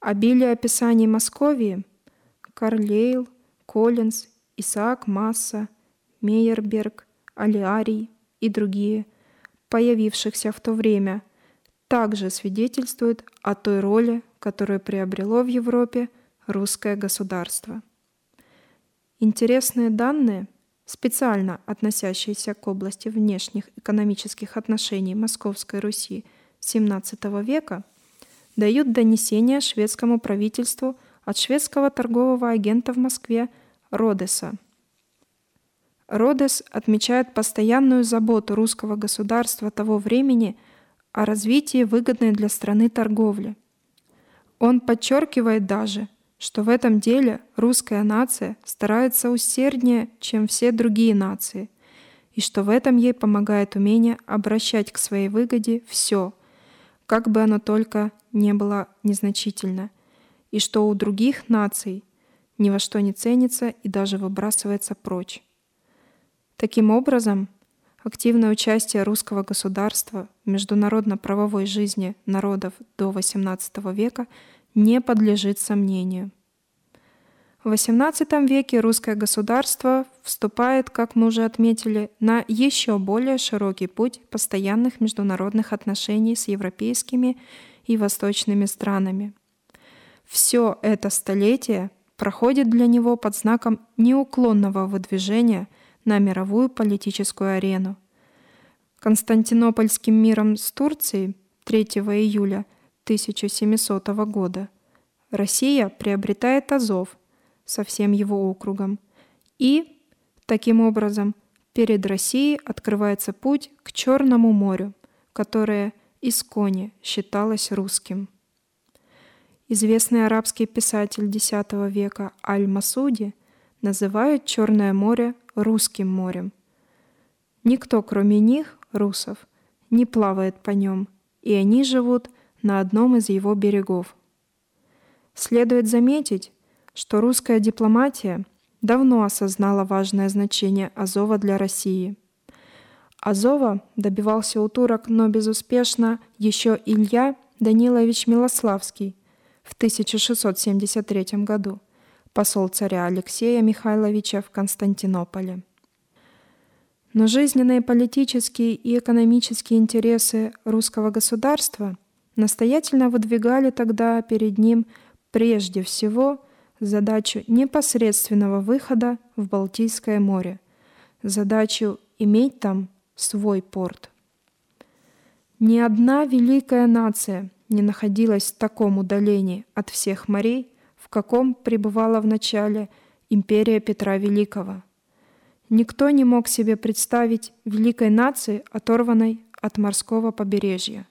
Обилие описаний Московии – Карлейл, Коллинз, Исаак Масса, Мейерберг, Алиарий и другие, появившихся в то время, также свидетельствуют о той роли, которую приобрело в Европе русское государство. Интересные данные – специально относящиеся к области внешних экономических отношений Московской Руси XVII века, дают донесение шведскому правительству от шведского торгового агента в Москве Родеса. Родес отмечает постоянную заботу русского государства того времени о развитии выгодной для страны торговли. Он подчеркивает даже – что в этом деле русская нация старается усерднее, чем все другие нации, и что в этом ей помогает умение обращать к своей выгоде все, как бы оно только не было незначительно, и что у других наций ни во что не ценится и даже выбрасывается прочь. Таким образом, активное участие русского государства в международно-правовой жизни народов до XVIII века – не подлежит сомнению. В XVIII веке русское государство вступает, как мы уже отметили, на еще более широкий путь постоянных международных отношений с европейскими и восточными странами. Все это столетие проходит для него под знаком неуклонного выдвижения на мировую политическую арену. Константинопольским миром с Турцией 3 июля – 1700 года Россия приобретает Азов со всем его округом. И, таким образом, перед Россией открывается путь к Черному морю, которое исконе считалось русским. Известный арабский писатель X века Аль-Масуди называет Черное море русским морем. Никто, кроме них, русов, не плавает по нем, и они живут на одном из его берегов. Следует заметить, что русская дипломатия давно осознала важное значение Азова для России. Азова добивался у турок, но безуспешно еще Илья Данилович Милославский в 1673 году, посол царя Алексея Михайловича в Константинополе. Но жизненные политические и экономические интересы русского государства – настоятельно выдвигали тогда перед ним прежде всего задачу непосредственного выхода в Балтийское море, задачу иметь там свой порт. Ни одна великая нация не находилась в таком удалении от всех морей, в каком пребывала в начале империя Петра Великого. Никто не мог себе представить великой нации, оторванной от морского побережья.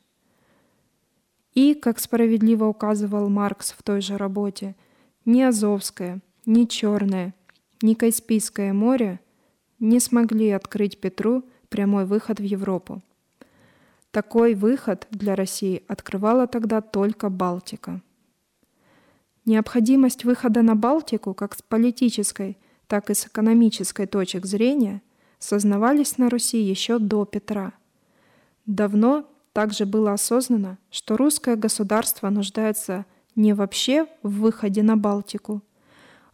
И, как справедливо указывал Маркс в той же работе, ни Азовское, ни Черное, ни Каспийское море не смогли открыть Петру прямой выход в Европу. Такой выход для России открывала тогда только Балтика. Необходимость выхода на Балтику как с политической, так и с экономической точек зрения сознавались на Руси еще до Петра. Давно также было осознано, что русское государство нуждается не вообще в выходе на Балтику,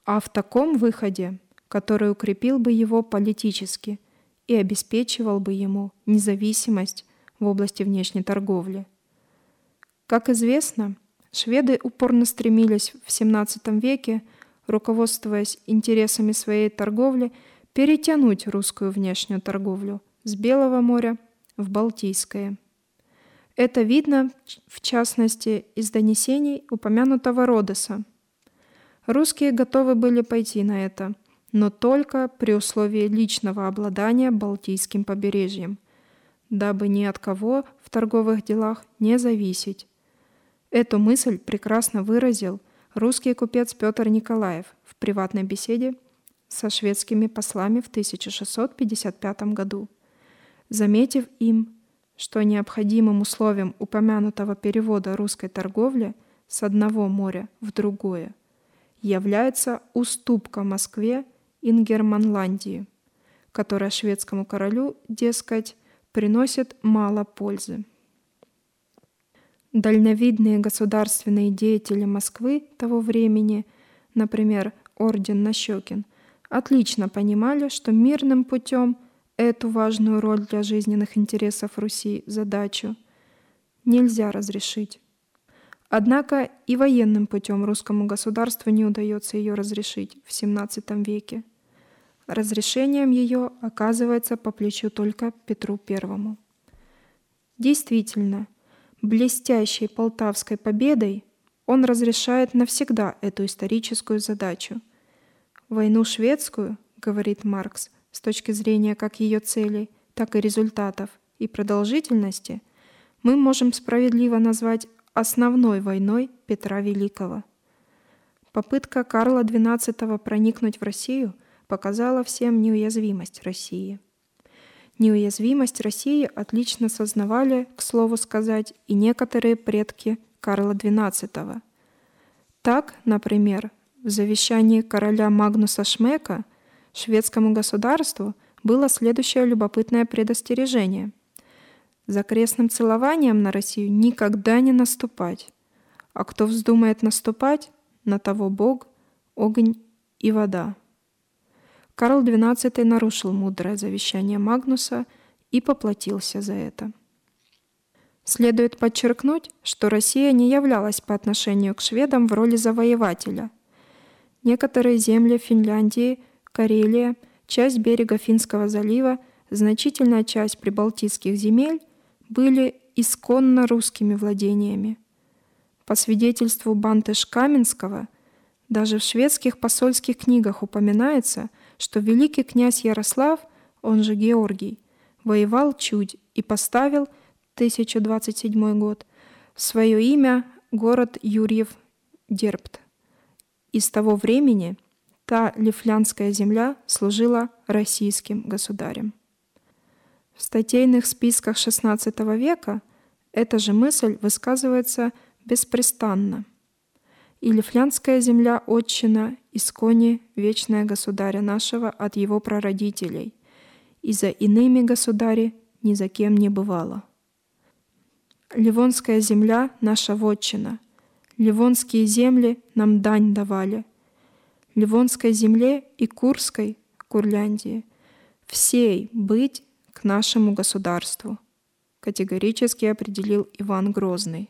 а в таком выходе, который укрепил бы его политически и обеспечивал бы ему независимость в области внешней торговли. Как известно, шведы упорно стремились в XVII веке, руководствуясь интересами своей торговли, перетянуть русскую внешнюю торговлю с Белого моря в Балтийское. Это видно, в частности, из донесений упомянутого Родоса. Русские готовы были пойти на это, но только при условии личного обладания Балтийским побережьем, дабы ни от кого в торговых делах не зависеть. Эту мысль прекрасно выразил русский купец Петр Николаев в приватной беседе со шведскими послами в 1655 году, заметив им, что необходимым условием упомянутого перевода русской торговли с одного моря в другое является уступка Москве Ингерманландии, которая шведскому королю, дескать, приносит мало пользы. Дальновидные государственные деятели Москвы того времени, например, орден Нащекин, отлично понимали, что мирным путем эту важную роль для жизненных интересов Руси задачу нельзя разрешить. Однако и военным путем русскому государству не удается ее разрешить в XVII веке. Разрешением ее оказывается по плечу только Петру I. Действительно, блестящей полтавской победой он разрешает навсегда эту историческую задачу. Войну шведскую, говорит Маркс, с точки зрения как ее целей, так и результатов и продолжительности, мы можем справедливо назвать основной войной Петра Великого. Попытка Карла XII проникнуть в Россию показала всем неуязвимость России. Неуязвимость России отлично сознавали, к слову сказать, и некоторые предки Карла XII. Так, например, в завещании короля Магнуса Шмека шведскому государству было следующее любопытное предостережение. За крестным целованием на Россию никогда не наступать, а кто вздумает наступать, на того Бог, огонь и вода. Карл XII нарушил мудрое завещание Магнуса и поплатился за это. Следует подчеркнуть, что Россия не являлась по отношению к шведам в роли завоевателя. Некоторые земли Финляндии, Карелия, часть берега Финского залива, значительная часть прибалтийских земель были исконно русскими владениями. По свидетельству Бантыш Каменского, даже в шведских посольских книгах упоминается – что великий князь Ярослав, он же Георгий, воевал чуть и поставил 1027 год свое имя город Юрьев Дербт. И с того времени та Лифлянская земля служила российским государем. В статейных списках XVI века эта же мысль высказывается беспрестанно – и Лифлянская земля отчина искони вечная государя нашего от его прародителей, и за иными государи ни за кем не бывало. Ливонская земля наша вотчина, Ливонские земли нам дань давали, Ливонской земле и Курской, Курляндии, всей быть к нашему государству, категорически определил Иван Грозный.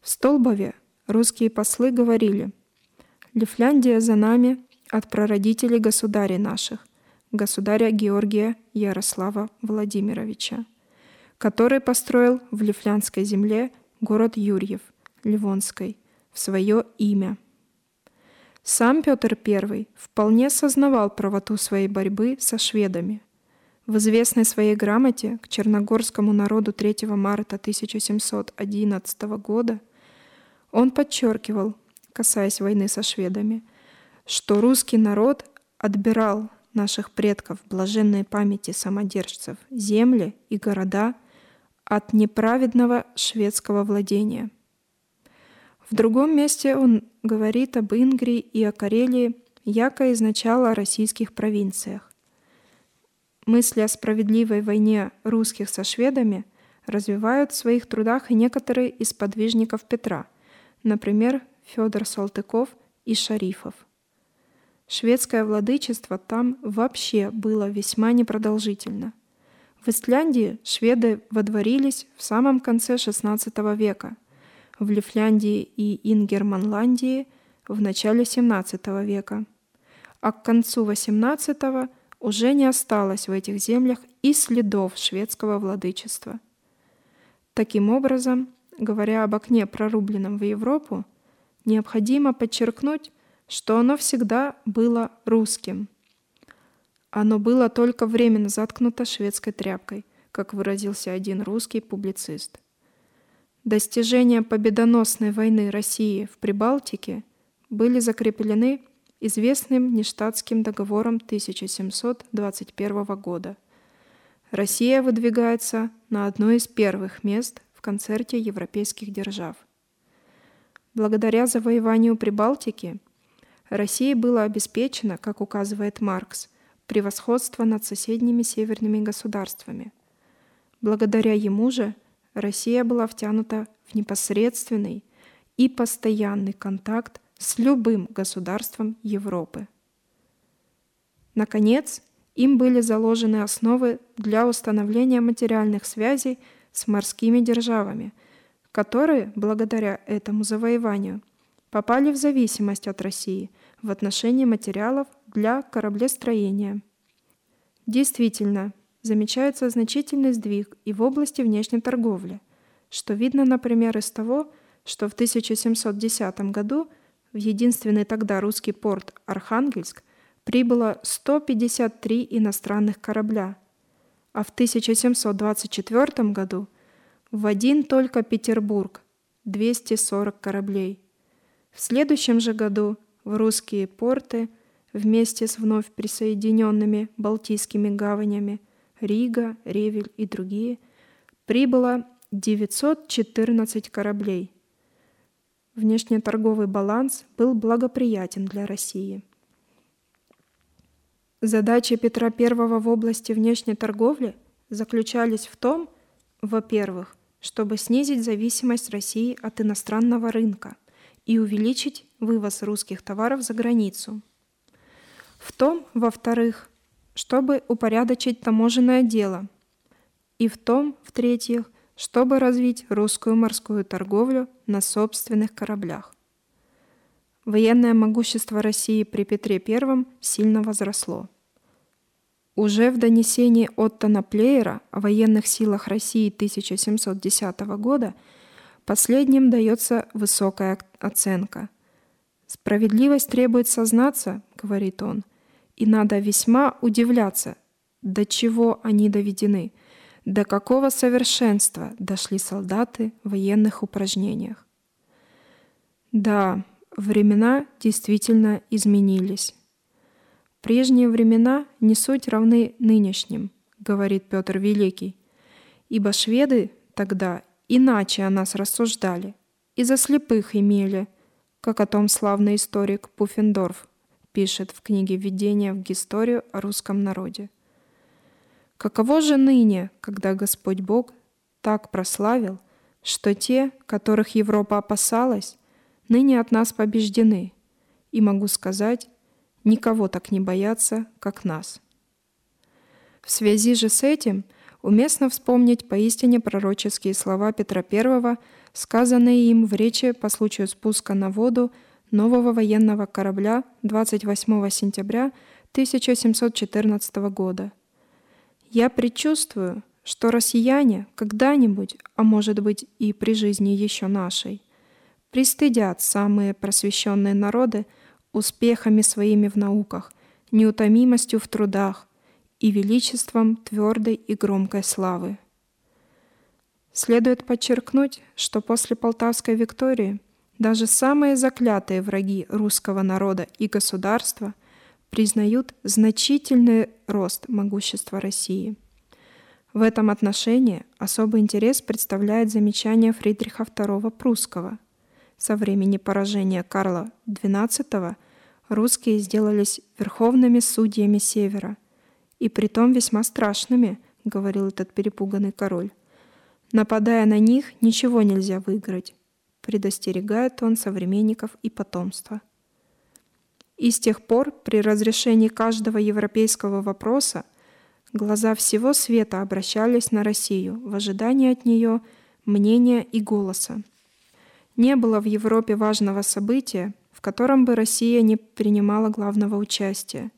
В Столбове Русские послы говорили, «Лифляндия за нами от прародителей государей наших, государя Георгия Ярослава Владимировича, который построил в Лифлянской земле город Юрьев Ливонской в свое имя. Сам Петр I вполне сознавал правоту своей борьбы со шведами. В известной своей грамоте к черногорскому народу 3 марта 1711 года он подчеркивал, касаясь войны со шведами, что русский народ отбирал наших предков блаженной памяти самодержцев земли и города от неправедного шведского владения. В другом месте он говорит об Ингрии и о Карелии, яко изначало о российских провинциях. Мысли о справедливой войне русских со шведами развивают в своих трудах и некоторые из подвижников Петра, например, Федор Салтыков и Шарифов – Шведское владычество там вообще было весьма непродолжительно. В Исляндии шведы водворились в самом конце XVI века, в Лифляндии и Ингерманландии в начале XVII века, а к концу XVIII уже не осталось в этих землях и следов шведского владычества. Таким образом, говоря об окне, прорубленном в Европу, необходимо подчеркнуть, что оно всегда было русским. Оно было только временно заткнуто шведской тряпкой, как выразился один русский публицист. Достижения победоносной войны России в Прибалтике были закреплены известным Ништадтским договором 1721 года. Россия выдвигается на одно из первых мест в концерте европейских держав. Благодаря завоеванию Прибалтики – России было обеспечено, как указывает Маркс, превосходство над соседними северными государствами. Благодаря ему же Россия была втянута в непосредственный и постоянный контакт с любым государством Европы. Наконец, им были заложены основы для установления материальных связей с морскими державами, которые, благодаря этому завоеванию, попали в зависимость от России – в отношении материалов для кораблестроения. Действительно, замечается значительный сдвиг и в области внешней торговли, что видно, например, из того, что в 1710 году в единственный тогда русский порт Архангельск прибыло 153 иностранных корабля, а в 1724 году в один только Петербург 240 кораблей. В следующем же году в русские порты вместе с вновь присоединенными Балтийскими гаванями Рига, Ревель и другие прибыло 914 кораблей. Внешнеторговый баланс был благоприятен для России. Задачи Петра I в области внешней торговли заключались в том, во-первых, чтобы снизить зависимость России от иностранного рынка и увеличить вывоз русских товаров за границу. В том, во-вторых, чтобы упорядочить таможенное дело. И в том, в-третьих, чтобы развить русскую морскую торговлю на собственных кораблях. Военное могущество России при Петре I сильно возросло. Уже в донесении Оттона Плеера о военных силах России 1710 года последним дается высокая оценка – Справедливость требует сознаться, говорит он, и надо весьма удивляться, до чего они доведены, до какого совершенства дошли солдаты в военных упражнениях. Да, времена действительно изменились. Прежние времена не суть равны нынешним, говорит Петр Великий, ибо шведы тогда иначе о нас рассуждали и за слепых имели – как о том славный историк Пуффендорф пишет в книге «Введение в историю о русском народе». Каково же ныне, когда Господь Бог так прославил, что те, которых Европа опасалась, ныне от нас побеждены, и могу сказать, никого так не боятся, как нас. В связи же с этим уместно вспомнить поистине пророческие слова Петра I сказанные им в речи по случаю спуска на воду нового военного корабля 28 сентября 1714 года. «Я предчувствую, что россияне когда-нибудь, а может быть и при жизни еще нашей, пристыдят самые просвещенные народы успехами своими в науках, неутомимостью в трудах и величеством твердой и громкой славы. Следует подчеркнуть, что после Полтавской Виктории даже самые заклятые враги русского народа и государства признают значительный рост могущества России. В этом отношении особый интерес представляет замечание Фридриха II Прусского. Со времени поражения Карла XII русские сделались верховными судьями Севера, и притом весьма страшными, говорил этот перепуганный король. Нападая на них, ничего нельзя выиграть, предостерегает он современников и потомства. И с тех пор при разрешении каждого европейского вопроса глаза всего света обращались на Россию в ожидании от нее мнения и голоса. Не было в Европе важного события, в котором бы Россия не принимала главного участия,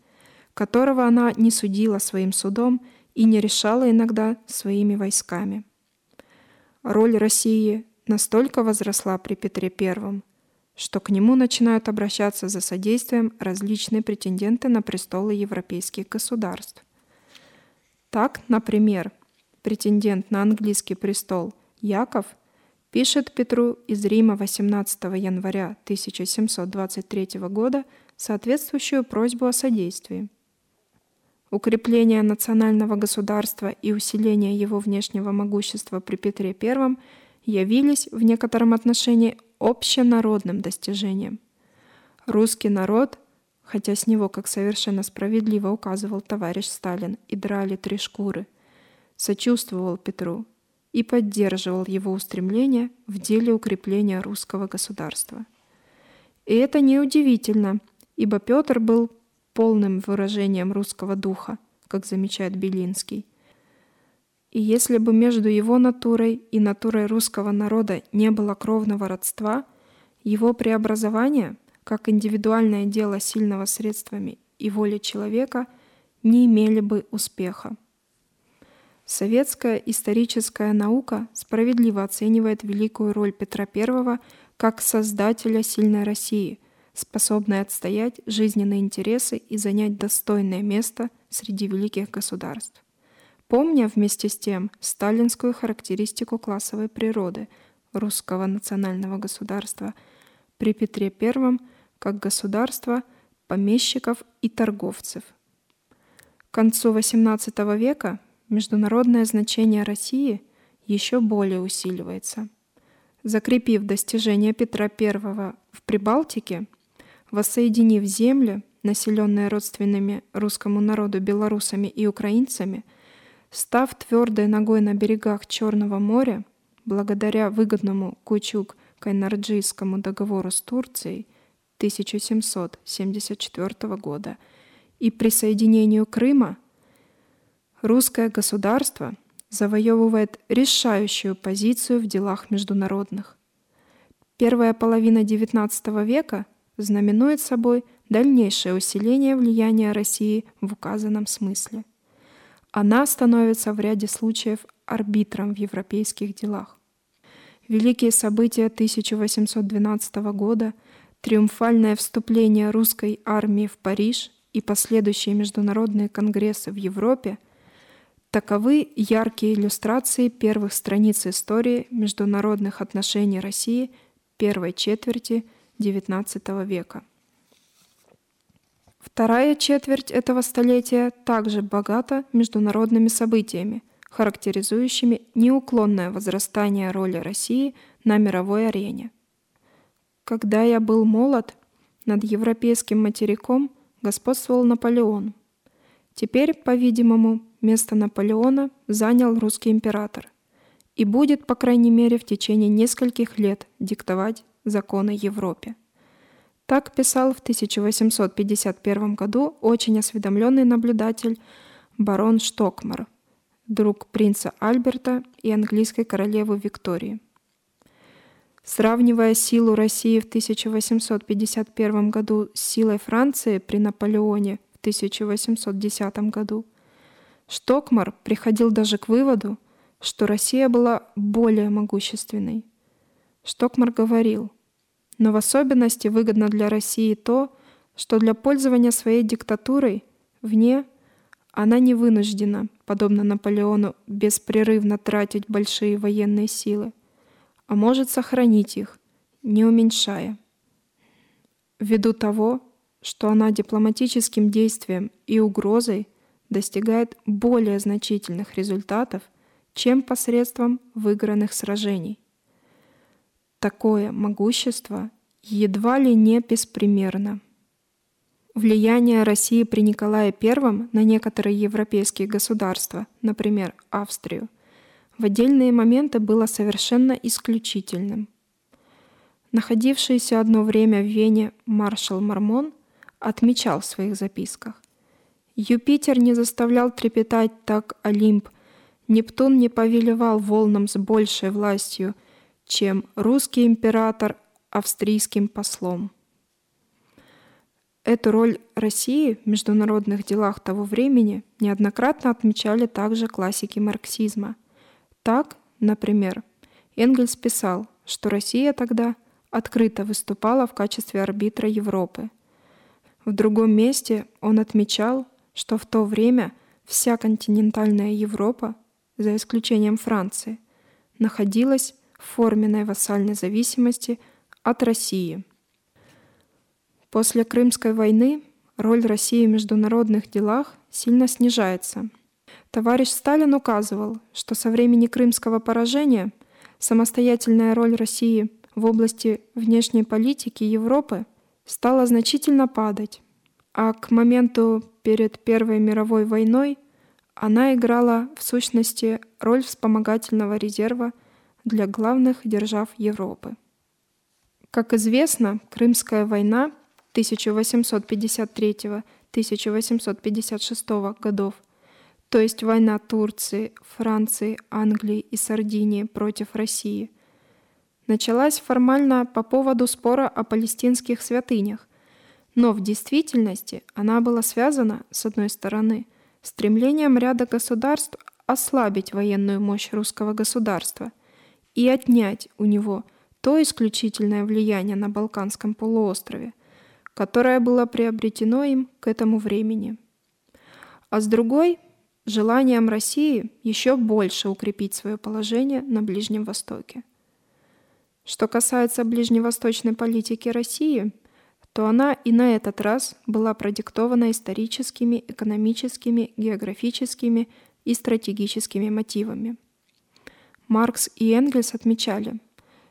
которого она не судила своим судом и не решала иногда своими войсками. Роль России настолько возросла при Петре I – что к нему начинают обращаться за содействием различные претенденты на престолы европейских государств. Так, например, претендент на английский престол Яков пишет Петру из Рима 18 января 1723 года соответствующую просьбу о содействии. Укрепление национального государства и усиление его внешнего могущества при Петре I явились в некотором отношении общенародным достижением. Русский народ, хотя с него, как совершенно справедливо указывал товарищ Сталин, и драли три шкуры, сочувствовал Петру и поддерживал его устремления в деле укрепления русского государства. И это неудивительно, ибо Петр был полным выражением русского духа, как замечает Белинский. И если бы между его натурой и натурой русского народа не было кровного родства, его преобразование, как индивидуальное дело сильного средствами и воли человека, не имели бы успеха. Советская историческая наука справедливо оценивает великую роль Петра I как создателя сильной России, способной отстоять жизненные интересы и занять достойное место среди великих государств помня вместе с тем сталинскую характеристику классовой природы русского национального государства при Петре I как государства помещиков и торговцев. К концу XVIII века международное значение России еще более усиливается. Закрепив достижения Петра I в Прибалтике, воссоединив земли, населенные родственными русскому народу белорусами и украинцами – Став твердой ногой на берегах Черного моря, благодаря выгодному Кучук-Кайнарджийскому договору с Турцией 1774 года и присоединению Крыма, русское государство завоевывает решающую позицию в делах международных. Первая половина XIX века знаменует собой дальнейшее усиление влияния России в указанном смысле – она становится в ряде случаев арбитром в европейских делах. Великие события 1812 года, триумфальное вступление русской армии в Париж и последующие международные конгрессы в Европе – таковы яркие иллюстрации первых страниц истории международных отношений России первой четверти XIX века. Вторая четверть этого столетия также богата международными событиями, характеризующими неуклонное возрастание роли России на мировой арене. Когда я был молод, над европейским материком господствовал Наполеон. Теперь, по-видимому, место Наполеона занял русский император и будет, по крайней мере, в течение нескольких лет диктовать законы Европе. Так писал в 1851 году очень осведомленный наблюдатель барон Штокмар, друг принца Альберта и английской королевы Виктории. Сравнивая силу России в 1851 году с силой Франции при Наполеоне в 1810 году, Штокмар приходил даже к выводу, что Россия была более могущественной. Штокмар говорил, но в особенности выгодно для России то, что для пользования своей диктатурой вне она не вынуждена, подобно Наполеону, беспрерывно тратить большие военные силы, а может сохранить их, не уменьшая. Ввиду того, что она дипломатическим действием и угрозой достигает более значительных результатов, чем посредством выигранных сражений. Такое могущество едва ли не беспримерно. Влияние России при Николае I на некоторые европейские государства, например, Австрию, в отдельные моменты было совершенно исключительным. Находившийся одно время в Вене маршал Мармон отмечал в своих записках. Юпитер не заставлял трепетать так Олимп, Нептун не повелевал волнам с большей властью, чем русский император австрийским послом. Эту роль России в международных делах того времени неоднократно отмечали также классики марксизма. Так, например, Энгельс писал, что Россия тогда открыто выступала в качестве арбитра Европы. В другом месте он отмечал, что в то время вся континентальная Европа, за исключением Франции, находилась в форменной вассальной зависимости от России – После Крымской войны роль России в международных делах сильно снижается. Товарищ Сталин указывал, что со времени крымского поражения самостоятельная роль России в области внешней политики Европы стала значительно падать, а к моменту перед Первой мировой войной она играла в сущности роль вспомогательного резерва для главных держав Европы. Как известно, Крымская война – 1853-1856 годов, то есть война Турции, Франции, Англии и Сардинии против России, началась формально по поводу спора о палестинских святынях, но в действительности она была связана, с одной стороны, стремлением ряда государств ослабить военную мощь русского государства и отнять у него то исключительное влияние на Балканском полуострове – которое было приобретено им к этому времени. А с другой – желанием России еще больше укрепить свое положение на Ближнем Востоке. Что касается ближневосточной политики России, то она и на этот раз была продиктована историческими, экономическими, географическими и стратегическими мотивами. Маркс и Энгельс отмечали,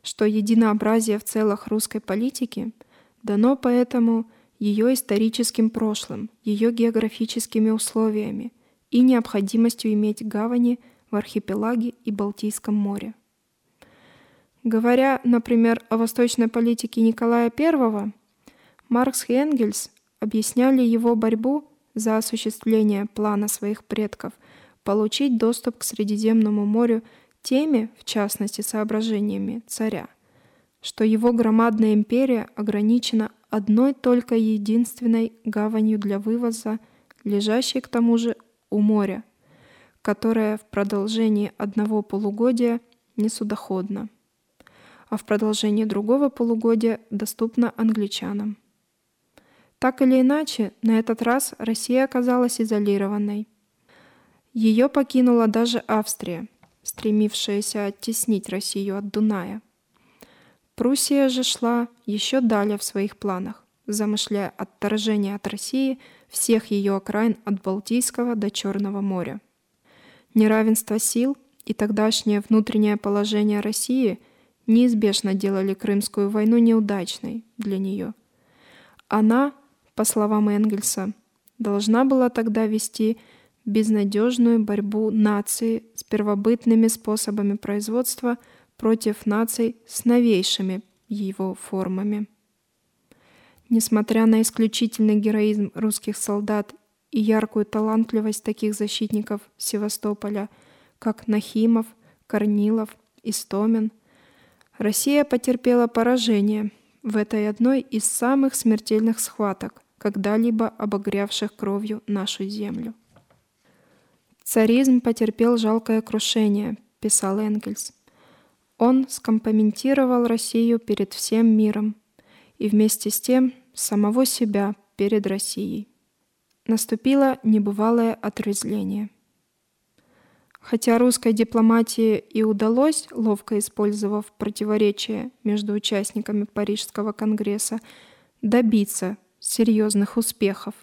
что единообразие в целых русской политики – дано поэтому ее историческим прошлым, ее географическими условиями и необходимостью иметь гавани в архипелаге и Балтийском море. Говоря, например, о восточной политике Николая I, Маркс и Энгельс объясняли его борьбу за осуществление плана своих предков получить доступ к Средиземному морю теми, в частности, соображениями царя – что его громадная империя ограничена одной только единственной гаванью для вывоза, лежащей к тому же у моря, которая в продолжении одного полугодия несудоходна, а в продолжении другого полугодия доступна англичанам. Так или иначе, на этот раз Россия оказалась изолированной. Ее покинула даже Австрия, стремившаяся оттеснить Россию от Дуная – Пруссия же шла еще далее в своих планах, замышляя отторжение от России всех ее окраин от Балтийского до Черного моря. Неравенство сил и тогдашнее внутреннее положение России неизбежно делали Крымскую войну неудачной для нее. Она, по словам Энгельса, должна была тогда вести безнадежную борьбу нации с первобытными способами производства – против наций с новейшими его формами. Несмотря на исключительный героизм русских солдат и яркую талантливость таких защитников Севастополя, как Нахимов, Корнилов, Истомин, Россия потерпела поражение в этой одной из самых смертельных схваток, когда-либо обогрявших кровью нашу землю. «Царизм потерпел жалкое крушение», – писал Энгельс. Он скомпоментировал Россию перед всем миром и вместе с тем самого себя перед Россией. Наступило небывалое отрезвление. Хотя русской дипломатии и удалось, ловко использовав противоречия между участниками Парижского конгресса, добиться серьезных успехов,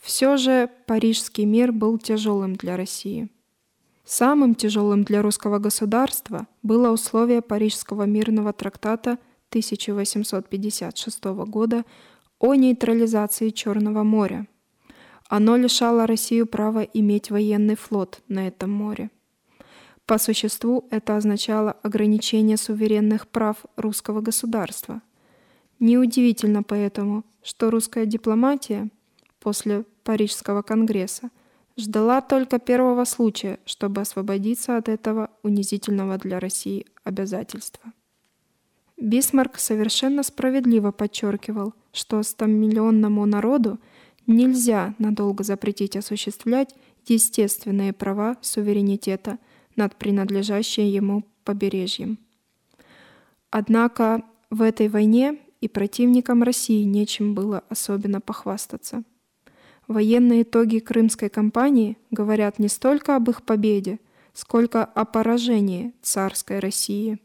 все же Парижский мир был тяжелым для России. Самым тяжелым для русского государства было условие Парижского мирного трактата 1856 года о нейтрализации Черного моря – оно лишало Россию права иметь военный флот на этом море. По существу это означало ограничение суверенных прав русского государства. Неудивительно поэтому, что русская дипломатия после Парижского конгресса ждала только первого случая, чтобы освободиться от этого унизительного для России обязательства. Бисмарк совершенно справедливо подчеркивал, что 100-миллионному народу – Нельзя надолго запретить осуществлять естественные права суверенитета над принадлежащим ему побережьем. Однако в этой войне и противникам России нечем было особенно похвастаться. Военные итоги Крымской кампании говорят не столько об их победе, сколько о поражении царской России.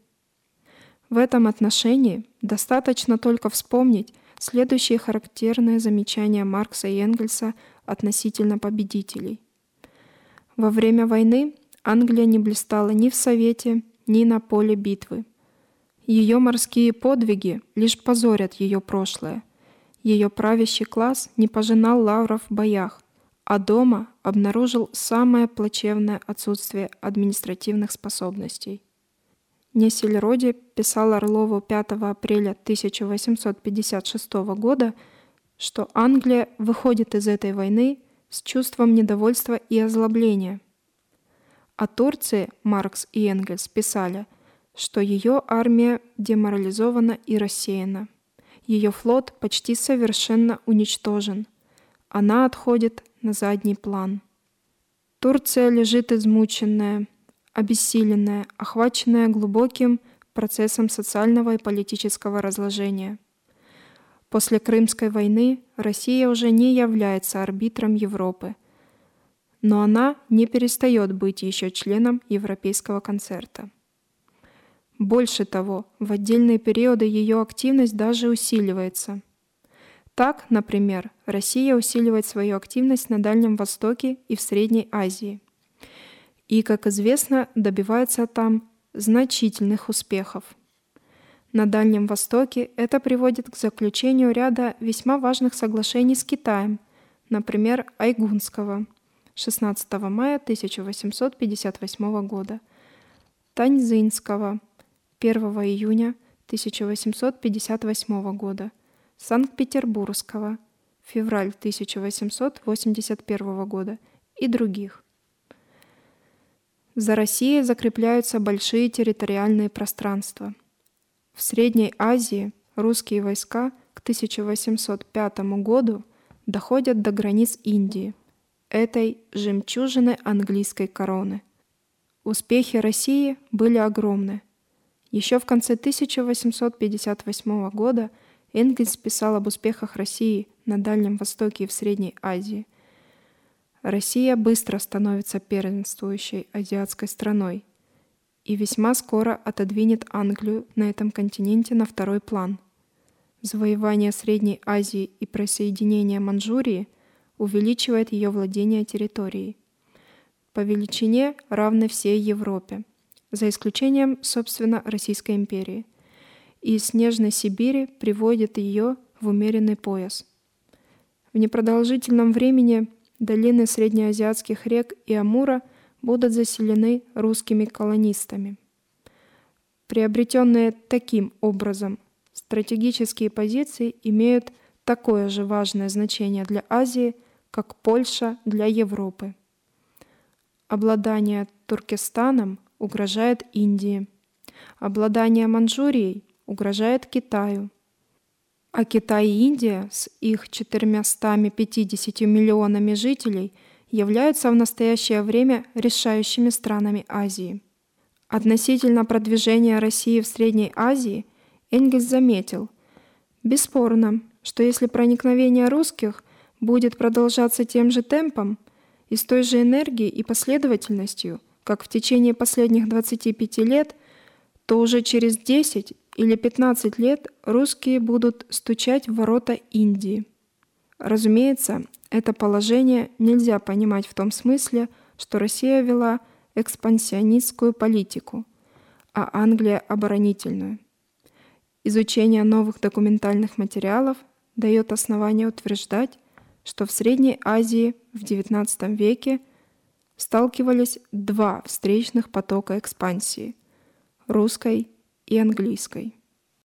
В этом отношении достаточно только вспомнить Следующие характерные замечания Маркса и Энгельса относительно победителей. Во время войны Англия не блистала ни в Совете, ни на поле битвы. Ее морские подвиги лишь позорят ее прошлое. Ее правящий класс не пожинал лавров в боях, а дома обнаружил самое плачевное отсутствие административных способностей. Несельроди писал Орлову 5 апреля 1856 года, что Англия выходит из этой войны с чувством недовольства и озлобления. О Турции Маркс и Энгельс писали, что ее армия деморализована и рассеяна. Ее флот почти совершенно уничтожен. Она отходит на задний план. Турция лежит измученная, обессиленная, охваченная глубоким процессом социального и политического разложения. После Крымской войны Россия уже не является арбитром Европы, но она не перестает быть еще членом Европейского концерта. Больше того, в отдельные периоды ее активность даже усиливается. Так, например, Россия усиливает свою активность на Дальнем Востоке и в Средней Азии и, как известно, добивается там значительных успехов. На Дальнем Востоке это приводит к заключению ряда весьма важных соглашений с Китаем, например, Айгунского 16 мая 1858 года, Таньзинского 1 июня 1858 года, Санкт-Петербургского февраль 1881 года и других. За Россией закрепляются большие территориальные пространства. В Средней Азии русские войска к 1805 году доходят до границ Индии, этой жемчужины английской короны. Успехи России были огромны. Еще в конце 1858 года Энгельс писал об успехах России на Дальнем Востоке и в Средней Азии – Россия быстро становится первенствующей азиатской страной и весьма скоро отодвинет Англию на этом континенте на второй план. Завоевание Средней Азии и присоединение Манчжурии увеличивает ее владение территорией. По величине равны всей Европе, за исключением, собственно, Российской империи. И из Снежной Сибири приводит ее в умеренный пояс. В непродолжительном времени долины среднеазиатских рек и Амура будут заселены русскими колонистами. Приобретенные таким образом стратегические позиции имеют такое же важное значение для Азии, как Польша для Европы. Обладание Туркестаном угрожает Индии. Обладание Манчжурией угрожает Китаю. А Китай и Индия с их 450 миллионами жителей являются в настоящее время решающими странами Азии. Относительно продвижения России в Средней Азии Энгельс заметил, бесспорно, что если проникновение русских будет продолжаться тем же темпом и с той же энергией и последовательностью, как в течение последних 25 лет, то уже через 10 или 15 лет русские будут стучать в ворота Индии. Разумеется, это положение нельзя понимать в том смысле, что Россия вела экспансионистскую политику, а Англия – оборонительную. Изучение новых документальных материалов дает основание утверждать, что в Средней Азии в XIX веке сталкивались два встречных потока экспансии – русской и английской.